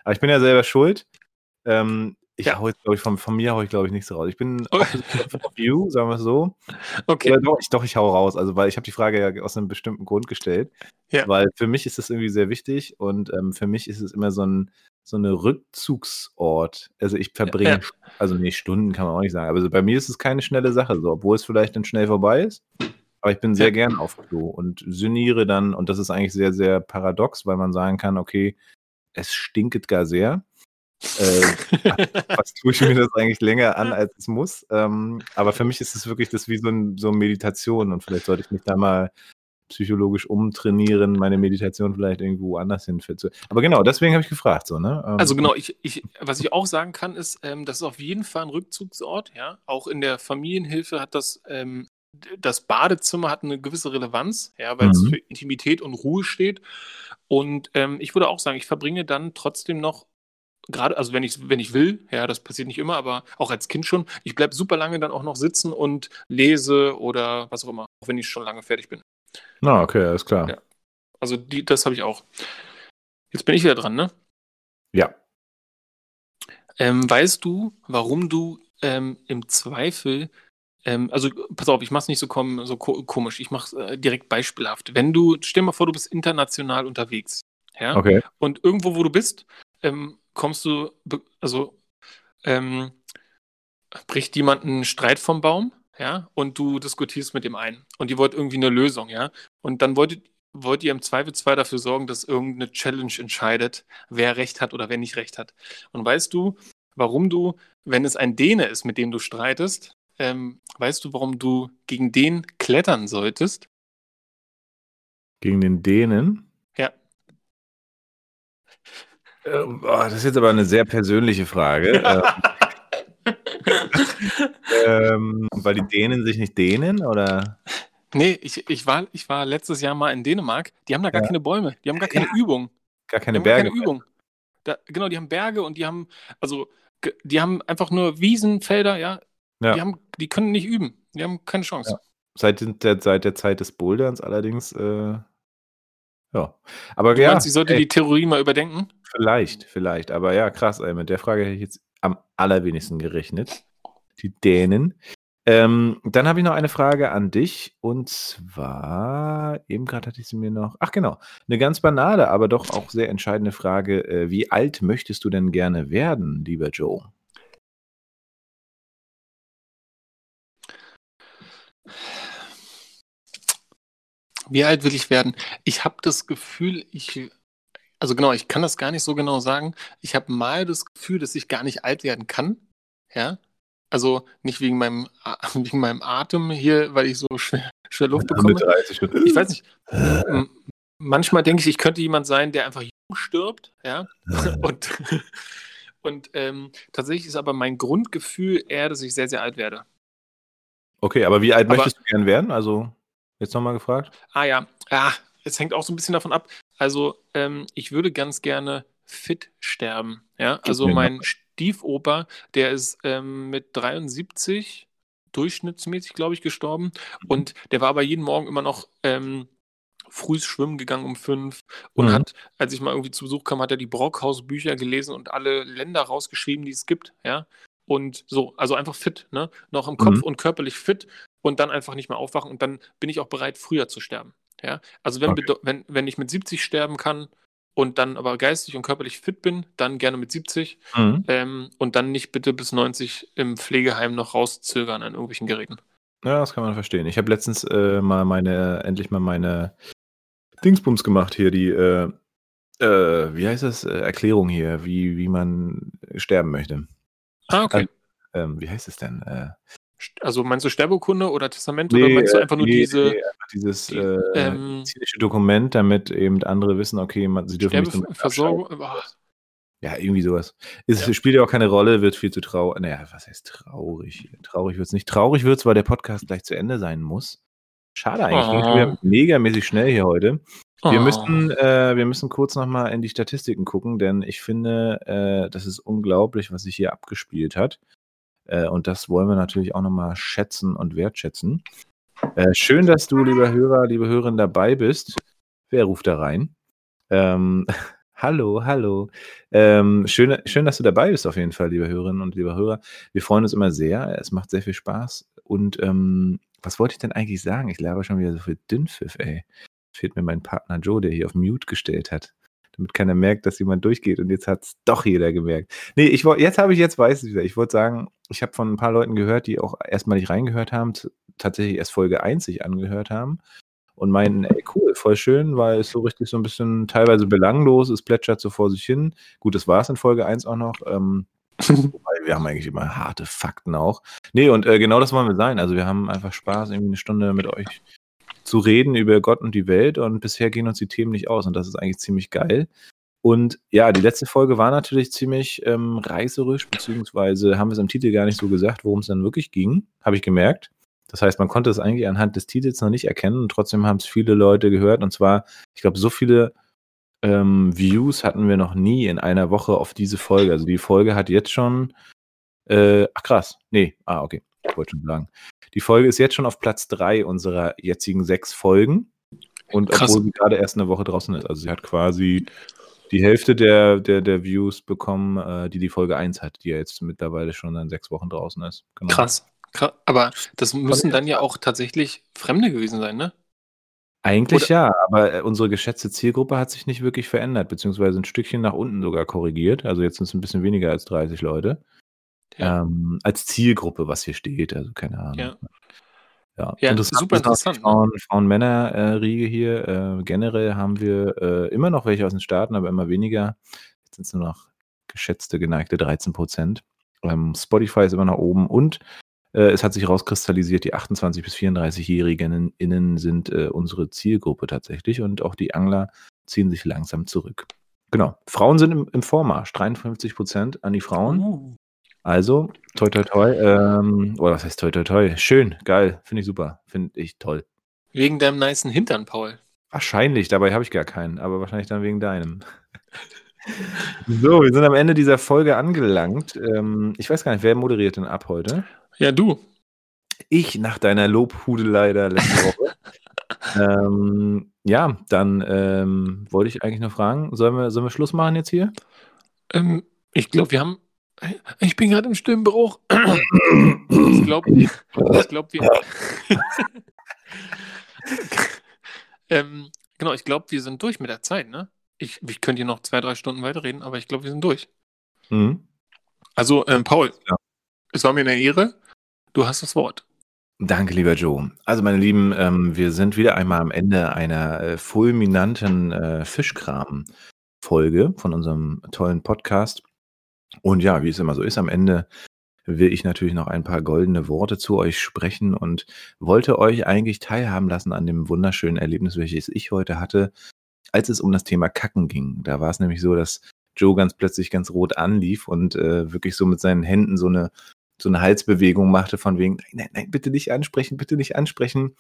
Speaker 1: aber ich bin ja selber schuld. Ähm, ich
Speaker 2: Ja.
Speaker 1: hau jetzt, glaube ich, von, von mir hau ich, glaube ich, nicht so raus. Ich bin
Speaker 2: Oh.
Speaker 1: of you, sagen wir es so.
Speaker 2: Okay.
Speaker 1: Doch, ich, doch, ich hau raus. Also, weil ich habe die Frage ja aus einem bestimmten Grund gestellt.
Speaker 2: Ja.
Speaker 1: Weil für mich ist das irgendwie sehr wichtig und ähm, für mich ist es immer so ein so eine Rückzugsort. Also ich verbringe,
Speaker 2: Ja.
Speaker 1: also nee, Stunden kann man auch nicht sagen, aber so bei mir ist es keine schnelle Sache, so, obwohl es vielleicht dann schnell vorbei ist. Aber ich bin sehr
Speaker 2: Ja.
Speaker 1: gern auf Klo und sinniere dann, und das ist eigentlich sehr, sehr paradox, weil man sagen kann, okay, es stinket gar sehr. Äh, <laughs> was tue ich mir das eigentlich länger an, als es muss. Ähm, aber für mich ist es wirklich das wie so, ein, so eine Meditation und vielleicht sollte ich mich da mal psychologisch umtrainieren, meine Meditation vielleicht irgendwo anders hin. Für zu. Aber genau, deswegen habe ich gefragt. So, ne? Ähm,
Speaker 2: Also genau, ich, ich, was ich auch sagen kann, ist, ähm, das ist auf jeden Fall ein Rückzugsort. Ja, auch in der Familienhilfe hat das ähm, das Badezimmer hat eine gewisse Relevanz, ja, weil es
Speaker 1: Mhm.
Speaker 2: für Intimität und Ruhe steht. Und ähm, ich würde auch sagen, ich verbringe dann trotzdem noch gerade, also wenn ich wenn ich will, ja, das passiert nicht immer, aber auch als Kind schon, ich bleibe super lange dann auch noch sitzen und lese oder was auch immer, auch wenn ich schon lange fertig bin.
Speaker 1: Na, okay, alles klar.
Speaker 2: Ja. Also die, das habe ich auch. Jetzt bin ich wieder dran, ne?
Speaker 1: Ja.
Speaker 2: Ähm, weißt du, warum du ähm, im Zweifel, ähm, also pass auf, ich mach's nicht so, kom so ko komisch, ich mach's äh, direkt beispielhaft. Wenn du, stell dir mal vor, du bist international unterwegs, ja,
Speaker 1: Okay.
Speaker 2: und irgendwo, wo du bist, ähm, kommst du, also ähm, bricht jemand einen Streit vom Baum, ja, und du diskutierst mit dem einen und ihr wollt irgendwie eine Lösung, ja, und dann wolltet, wollt ihr im Zweifelsfall dafür sorgen, dass irgendeine Challenge entscheidet, wer Recht hat oder wer nicht Recht hat. Und weißt du, warum du, wenn es ein Däne ist, mit dem du streitest, ähm, weißt du, warum du gegen den klettern solltest?
Speaker 1: Gegen den Dänen.
Speaker 2: Ja.
Speaker 1: Ähm, boah, das ist jetzt aber eine sehr persönliche Frage. <laughs> ähm, weil die Dänen sich nicht dehnen, oder?
Speaker 2: Nee, ich, ich, war, ich war letztes Jahr mal in Dänemark. Die haben da gar
Speaker 1: Ja.
Speaker 2: keine Bäume. Die haben gar keine Übung.
Speaker 1: Gar keine
Speaker 2: haben gar
Speaker 1: Berge.
Speaker 2: keine Übung. Da, genau, die haben Berge und die haben, also, die haben einfach nur Wiesen, Felder, ja.
Speaker 1: Ja.
Speaker 2: Die, haben, die können nicht üben. Die haben keine Chance.
Speaker 1: Ja. Seit der, seit der Zeit des Boulderns allerdings, äh, ja. Aber
Speaker 2: Du
Speaker 1: ja,
Speaker 2: meinst, ich sollte
Speaker 1: ey,
Speaker 2: die Theorie mal überdenken?
Speaker 1: vielleicht, vielleicht. Aber ja, krass, ey, mit der Frage hätte ich jetzt am allerwenigsten gerechnet. Die Dänen. Ähm, dann habe ich noch eine Frage an dich und zwar, eben gerade hatte ich sie mir noch, ach genau, eine ganz banale, aber doch auch sehr entscheidende Frage. Äh, wie alt möchtest du denn gerne werden, lieber Joe?
Speaker 2: Wie alt will ich werden? Ich habe das Gefühl, ich, also genau, ich kann das gar nicht so genau sagen. Ich habe mal das Gefühl, dass ich gar nicht alt werden kann. Ja. Also nicht wegen meinem, <laughs> wegen meinem Atem hier, weil ich so schwer, schwer Luft bekomme.
Speaker 1: 30 schon.
Speaker 2: Ich weiß nicht. Manchmal denke ich, ich könnte jemand sein, der einfach jung stirbt, ja. <laughs> Und, <laughs> und ähm, tatsächlich ist aber mein Grundgefühl eher, dass ich sehr, sehr alt werde.
Speaker 1: Okay, aber wie alt
Speaker 2: Aber-
Speaker 1: möchtest du gern werden? Also, jetzt nochmal gefragt.
Speaker 2: Ah ja, ah, es hängt auch so ein bisschen davon ab. Also, ähm, ich würde ganz gerne fit sterben. Ja, also mein Stiefoper, der ist ähm, mit 73 durchschnittsmäßig, glaube ich, gestorben. Und der war aber jeden Morgen immer noch ähm, früh schwimmen gegangen um fünf und
Speaker 1: Mhm.
Speaker 2: hat, als ich mal irgendwie zu Besuch kam, hat er die Brockhaus-Bücher gelesen und alle Länder rausgeschrieben, die es gibt, ja. Und so, also einfach fit, ne? Noch im Kopf
Speaker 1: Mhm.
Speaker 2: und körperlich fit und dann einfach nicht mehr aufwachen und dann bin ich auch bereit, früher zu sterben. Ja, also wenn,
Speaker 1: Okay.
Speaker 2: wenn, wenn ich mit 70 sterben kann und dann aber geistig und körperlich fit bin, dann gerne mit 70
Speaker 1: Mhm.
Speaker 2: ähm, und dann nicht bitte bis 90 im Pflegeheim noch rauszögern an irgendwelchen Geräten.
Speaker 1: Ja, das kann man verstehen. Ich habe letztens äh, mal meine, endlich mal meine Dingsbums gemacht hier, die, äh, äh, wie heißt das, äh, Erklärung hier, wie, wie man sterben möchte.
Speaker 2: Ah, okay.
Speaker 1: Ähm, wie heißt es denn? Äh,
Speaker 2: Also meinst du Sterbekunde oder Testament oder meinst du
Speaker 1: äh,
Speaker 2: einfach nur
Speaker 1: nee,
Speaker 2: diese
Speaker 1: nee, einfach dieses
Speaker 2: die,
Speaker 1: äh,
Speaker 2: ähm,
Speaker 1: medizinische Dokument, damit eben andere wissen, okay, man, sie dürfen nicht abschalten.
Speaker 2: Boah.
Speaker 1: Ja, irgendwie sowas. Es
Speaker 2: Ja.
Speaker 1: spielt ja auch keine Rolle, wird viel zu traurig. Naja, was heißt traurig? Traurig wird es nicht. Traurig wird es, weil der Podcast gleich zu Ende sein muss. Schade eigentlich.
Speaker 2: Oh.
Speaker 1: Wieder megamäßig schnell hier heute. Wir
Speaker 2: Oh.
Speaker 1: müssen, äh, wir müssen kurz nochmal in die Statistiken gucken, denn ich finde, äh, das ist unglaublich, was sich hier abgespielt hat. Äh, und das wollen wir natürlich auch nochmal schätzen und wertschätzen. Äh, schön, dass du, lieber Hörer, liebe Hörerin, dabei bist. Wer ruft da rein? Ähm, <laughs> hallo, hallo. Ähm, schön, schön, dass du dabei bist, auf jeden Fall, liebe Hörerinnen und liebe Hörer. Wir freuen uns immer sehr. Es macht sehr viel Spaß. Und ähm, was wollte ich denn eigentlich sagen? Ich laber schon wieder so viel Dünnpfiff, ey fehlt mir mein Partner Joe, der hier auf Mute gestellt hat. Damit keiner merkt, dass jemand durchgeht und jetzt hat es doch jeder gemerkt. Nee, ich jetzt habe ich, jetzt weiß ich wieder. Ich wollte sagen, ich habe von ein paar Leuten gehört, die auch erstmal nicht reingehört haben, tatsächlich erst Folge 1 sich angehört haben und meinten, ey, cool, voll schön, weil es so richtig so ein bisschen teilweise belanglos, es plätschert so vor sich hin. Gut, das war es in Folge 1 auch noch. Ähm, <laughs> Wobei wir haben eigentlich immer harte Fakten auch. Nee, und äh, genau das wollen wir sein. Also wir haben einfach Spaß, irgendwie eine Stunde mit euch zu reden über Gott und die Welt und bisher gehen uns die Themen nicht aus und das ist eigentlich ziemlich geil. Und ja, die letzte Folge war natürlich ziemlich ähm, reißerisch, beziehungsweise haben wir es im Titel gar nicht so gesagt, worum es dann wirklich ging, habe ich gemerkt. Das heißt, man konnte es eigentlich anhand des Titels noch nicht erkennen und trotzdem haben es viele Leute gehört und zwar, ich glaube, so viele ähm, Views hatten wir noch nie in einer Woche auf diese Folge. Also die Folge hat jetzt schon, äh, ach krass, nee, ah, okay, ich wollte schon sagen. Die Folge ist jetzt schon auf Platz drei unserer jetzigen sechs Folgen. Und
Speaker 2: Krass.
Speaker 1: obwohl sie gerade erst eine Woche draußen ist. Also sie hat quasi die Hälfte der, der, der Views bekommen, äh, die die Folge 1 hat, die ja jetzt mittlerweile schon dann sechs Wochen draußen ist.
Speaker 2: Genau. Krass. Krass. Aber das müssen dann ja auch tatsächlich Fremde gewesen sein, ne?
Speaker 1: Eigentlich Oder? ja, aber äh, unsere geschätzte Zielgruppe hat sich nicht wirklich verändert, beziehungsweise ein Stückchen nach unten sogar korrigiert. Also jetzt sind es ein bisschen weniger als 30 Leute. Ja. Ähm, als Zielgruppe, was hier steht, also keine Ahnung.
Speaker 2: Ja.
Speaker 1: Ja, ja interessant super interessant. Ne? Frauen, Frauen-Männer-Riege hier. Äh, generell haben wir äh, immer noch welche aus den Staaten, aber immer weniger. Jetzt sind es nur noch geschätzte, geneigte 13 Prozent. Ähm, Spotify ist immer nach oben und äh, es hat sich rauskristallisiert, die 28- bis 34-Jährigen innen sind äh, unsere Zielgruppe tatsächlich und auch die Angler ziehen sich langsam zurück. Genau. Frauen sind im, im Vormarsch. 53 Prozent an die Frauen. Uh. Also, toi, toi, toi. Ähm, oder was heißt toi, toi, toi? Schön, geil. Finde ich super. Finde ich toll.
Speaker 2: Wegen deinem niceen Hintern, Paul.
Speaker 1: Wahrscheinlich, dabei habe ich gar keinen, aber wahrscheinlich dann wegen deinem. <laughs> so, wir sind am Ende dieser Folge angelangt. Ähm, ich weiß gar nicht, wer moderiert denn ab heute?
Speaker 2: Ja, du.
Speaker 1: Ich nach deiner Lobhudelei der letzten Woche. <laughs> ähm, ja, dann ähm, wollte ich eigentlich noch fragen, sollen wir, sollen wir Schluss machen jetzt hier?
Speaker 2: Ähm, ich glaube, wir haben. Ich bin gerade im Stimmbruch. ich glaube, ich glaub, wir. ähm, genau, ich glaube, wir sind durch mit der Zeit, ne? Ich, ich könnte hier noch zwei, drei Stunden weiterreden, aber ich glaube, wir sind durch. Mhm. Also, ähm, Paul, ja. es war mir eine Ehre. Du hast das Wort.
Speaker 1: Danke, lieber Joe. Also, meine Lieben, ähm, wir sind wieder einmal am Ende einer äh, fulminanten äh, Fischkram-Folge von unserem tollen Podcast. Und ja, wie es immer so ist, am Ende will ich natürlich noch ein paar goldene Worte zu euch sprechen und wollte euch eigentlich teilhaben lassen an dem wunderschönen Erlebnis, welches ich heute hatte, als es um das Thema Kacken ging. Da war es nämlich so, dass Joe ganz plötzlich ganz rot anlief und äh, wirklich so mit seinen Händen so eine so eine Halsbewegung machte von wegen, nein, nein, nein, bitte nicht ansprechen, bitte nicht ansprechen,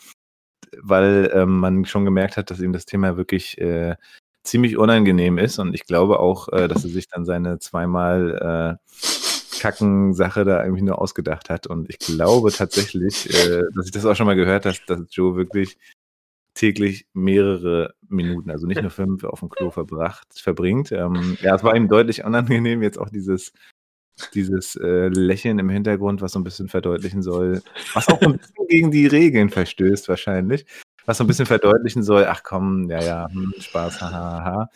Speaker 1: weil ähm, man schon gemerkt hat, dass ihm das Thema wirklich äh, ziemlich unangenehm ist. Und ich glaube auch, äh, dass er sich dann seine zweimal äh, Kacken-Sache da irgendwie nur ausgedacht hat. Und ich glaube tatsächlich, äh, dass ich das auch schon mal gehört habe, dass Joe wirklich täglich mehrere Minuten, also nicht nur fünf, auf dem Klo verbracht, verbringt. Ähm, ja, es war ihm deutlich unangenehm, jetzt auch dieses dieses äh, Lächeln im Hintergrund, was so ein bisschen verdeutlichen soll, was auch ein bisschen gegen die Regeln verstößt wahrscheinlich, was so ein bisschen verdeutlichen soll, ach komm, ja, ja, hm, Spaß, hahaha. Ha, ha.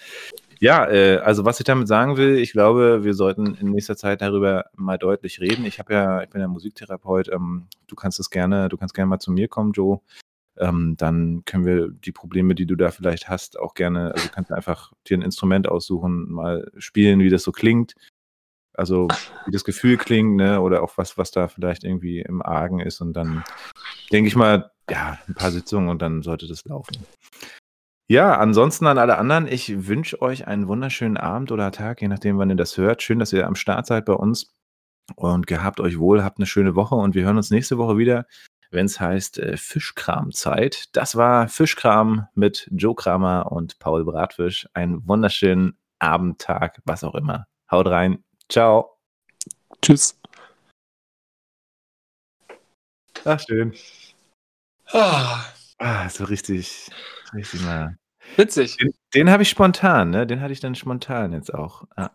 Speaker 1: Ja, äh, also was ich damit sagen will, ich glaube, wir sollten in nächster Zeit darüber mal deutlich reden. Ich habe ja, ich bin ja Musiktherapeut, ähm, du kannst es gerne, du kannst gerne mal zu mir kommen, Joe. Ähm, dann können wir die Probleme, die du da vielleicht hast, auch gerne, also kannst du einfach dir ein Instrument aussuchen, mal spielen, wie das so klingt. Also wie das Gefühl klingt, ne? Oder auch was, was da vielleicht irgendwie im Argen ist. Und dann denke ich mal, ja, ein paar Sitzungen und dann sollte das laufen. Ja, ansonsten an alle anderen, ich wünsche euch einen wunderschönen Abend oder Tag, je nachdem, wann ihr das hört. Schön, dass ihr am Start seid bei uns und gehabt euch wohl, habt eine schöne Woche und wir hören uns nächste Woche wieder, wenn es heißt äh, Fischkramzeit. Das war Fischkram mit Joe Kramer und Paul Bratfisch. Einen wunderschönen Abend, Tag, was auch immer. Haut rein. Ciao.
Speaker 2: Tschüss.
Speaker 1: Ach, schön. Ah, ah so richtig, richtig mal.
Speaker 2: Witzig.
Speaker 1: Den, den habe ich spontan, ne? Den hatte ich dann spontan jetzt auch. Ah.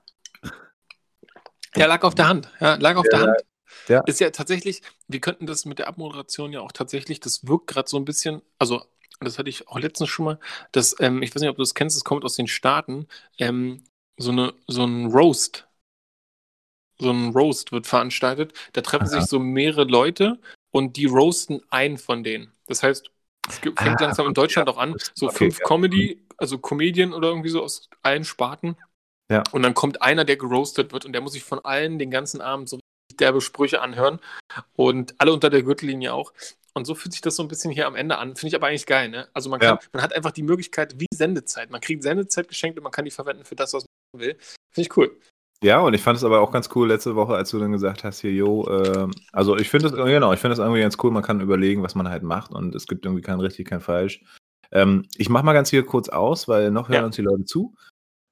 Speaker 2: Ja, lag auf der Hand. Ja, lag auf ja, der Hand. Ja. Ist ja tatsächlich, wir könnten das mit der Abmoderation ja auch tatsächlich, das wirkt gerade so ein bisschen, also das hatte ich auch letztens schon mal, dass, ähm, ich weiß nicht, ob du das kennst, es kommt aus den Staaten, ähm, so, eine, so ein Roast so ein Roast wird veranstaltet. Da treffen Aha. sich so mehrere Leute und die roasten einen von denen. Das heißt, es fängt ah, langsam in Deutschland auch an, so okay, fünf ja. Comedy, also Comedien oder irgendwie so aus allen Sparten. Ja. Und dann kommt einer, der geroastet wird und der muss sich von allen den ganzen Abend so derbe Sprüche anhören und alle unter der Gürtellinie auch. Und so fühlt sich das so ein bisschen hier am Ende an. Finde ich aber eigentlich geil, ne? Also man, kann, ja. man hat einfach die Möglichkeit wie Sendezeit. Man kriegt Sendezeit geschenkt und man kann die verwenden für das, was man will. Finde ich cool.
Speaker 1: Ja, und ich fand es aber auch ganz cool letzte Woche, als du dann gesagt hast, hier, yo, äh, also ich finde es, genau, ich finde es irgendwie ganz cool, man kann überlegen, was man halt macht und es gibt irgendwie kein richtig, kein falsch. Ähm, ich mach mal ganz hier kurz aus, weil noch hören ja. uns die Leute zu.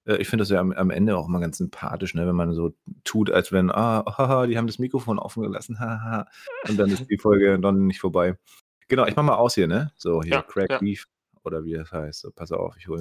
Speaker 1: Äh, ich finde das ja am, am, Ende auch mal ganz sympathisch, ne, wenn man so tut, als wenn, ah, haha, die haben das Mikrofon offen gelassen, <laughs> haha, und dann ist die Folge dann nicht vorbei. Genau, ich mach mal aus hier, ne? So, hier, ja, Crack ja. Beef oder wie das heißt. So, pass auf, ich hole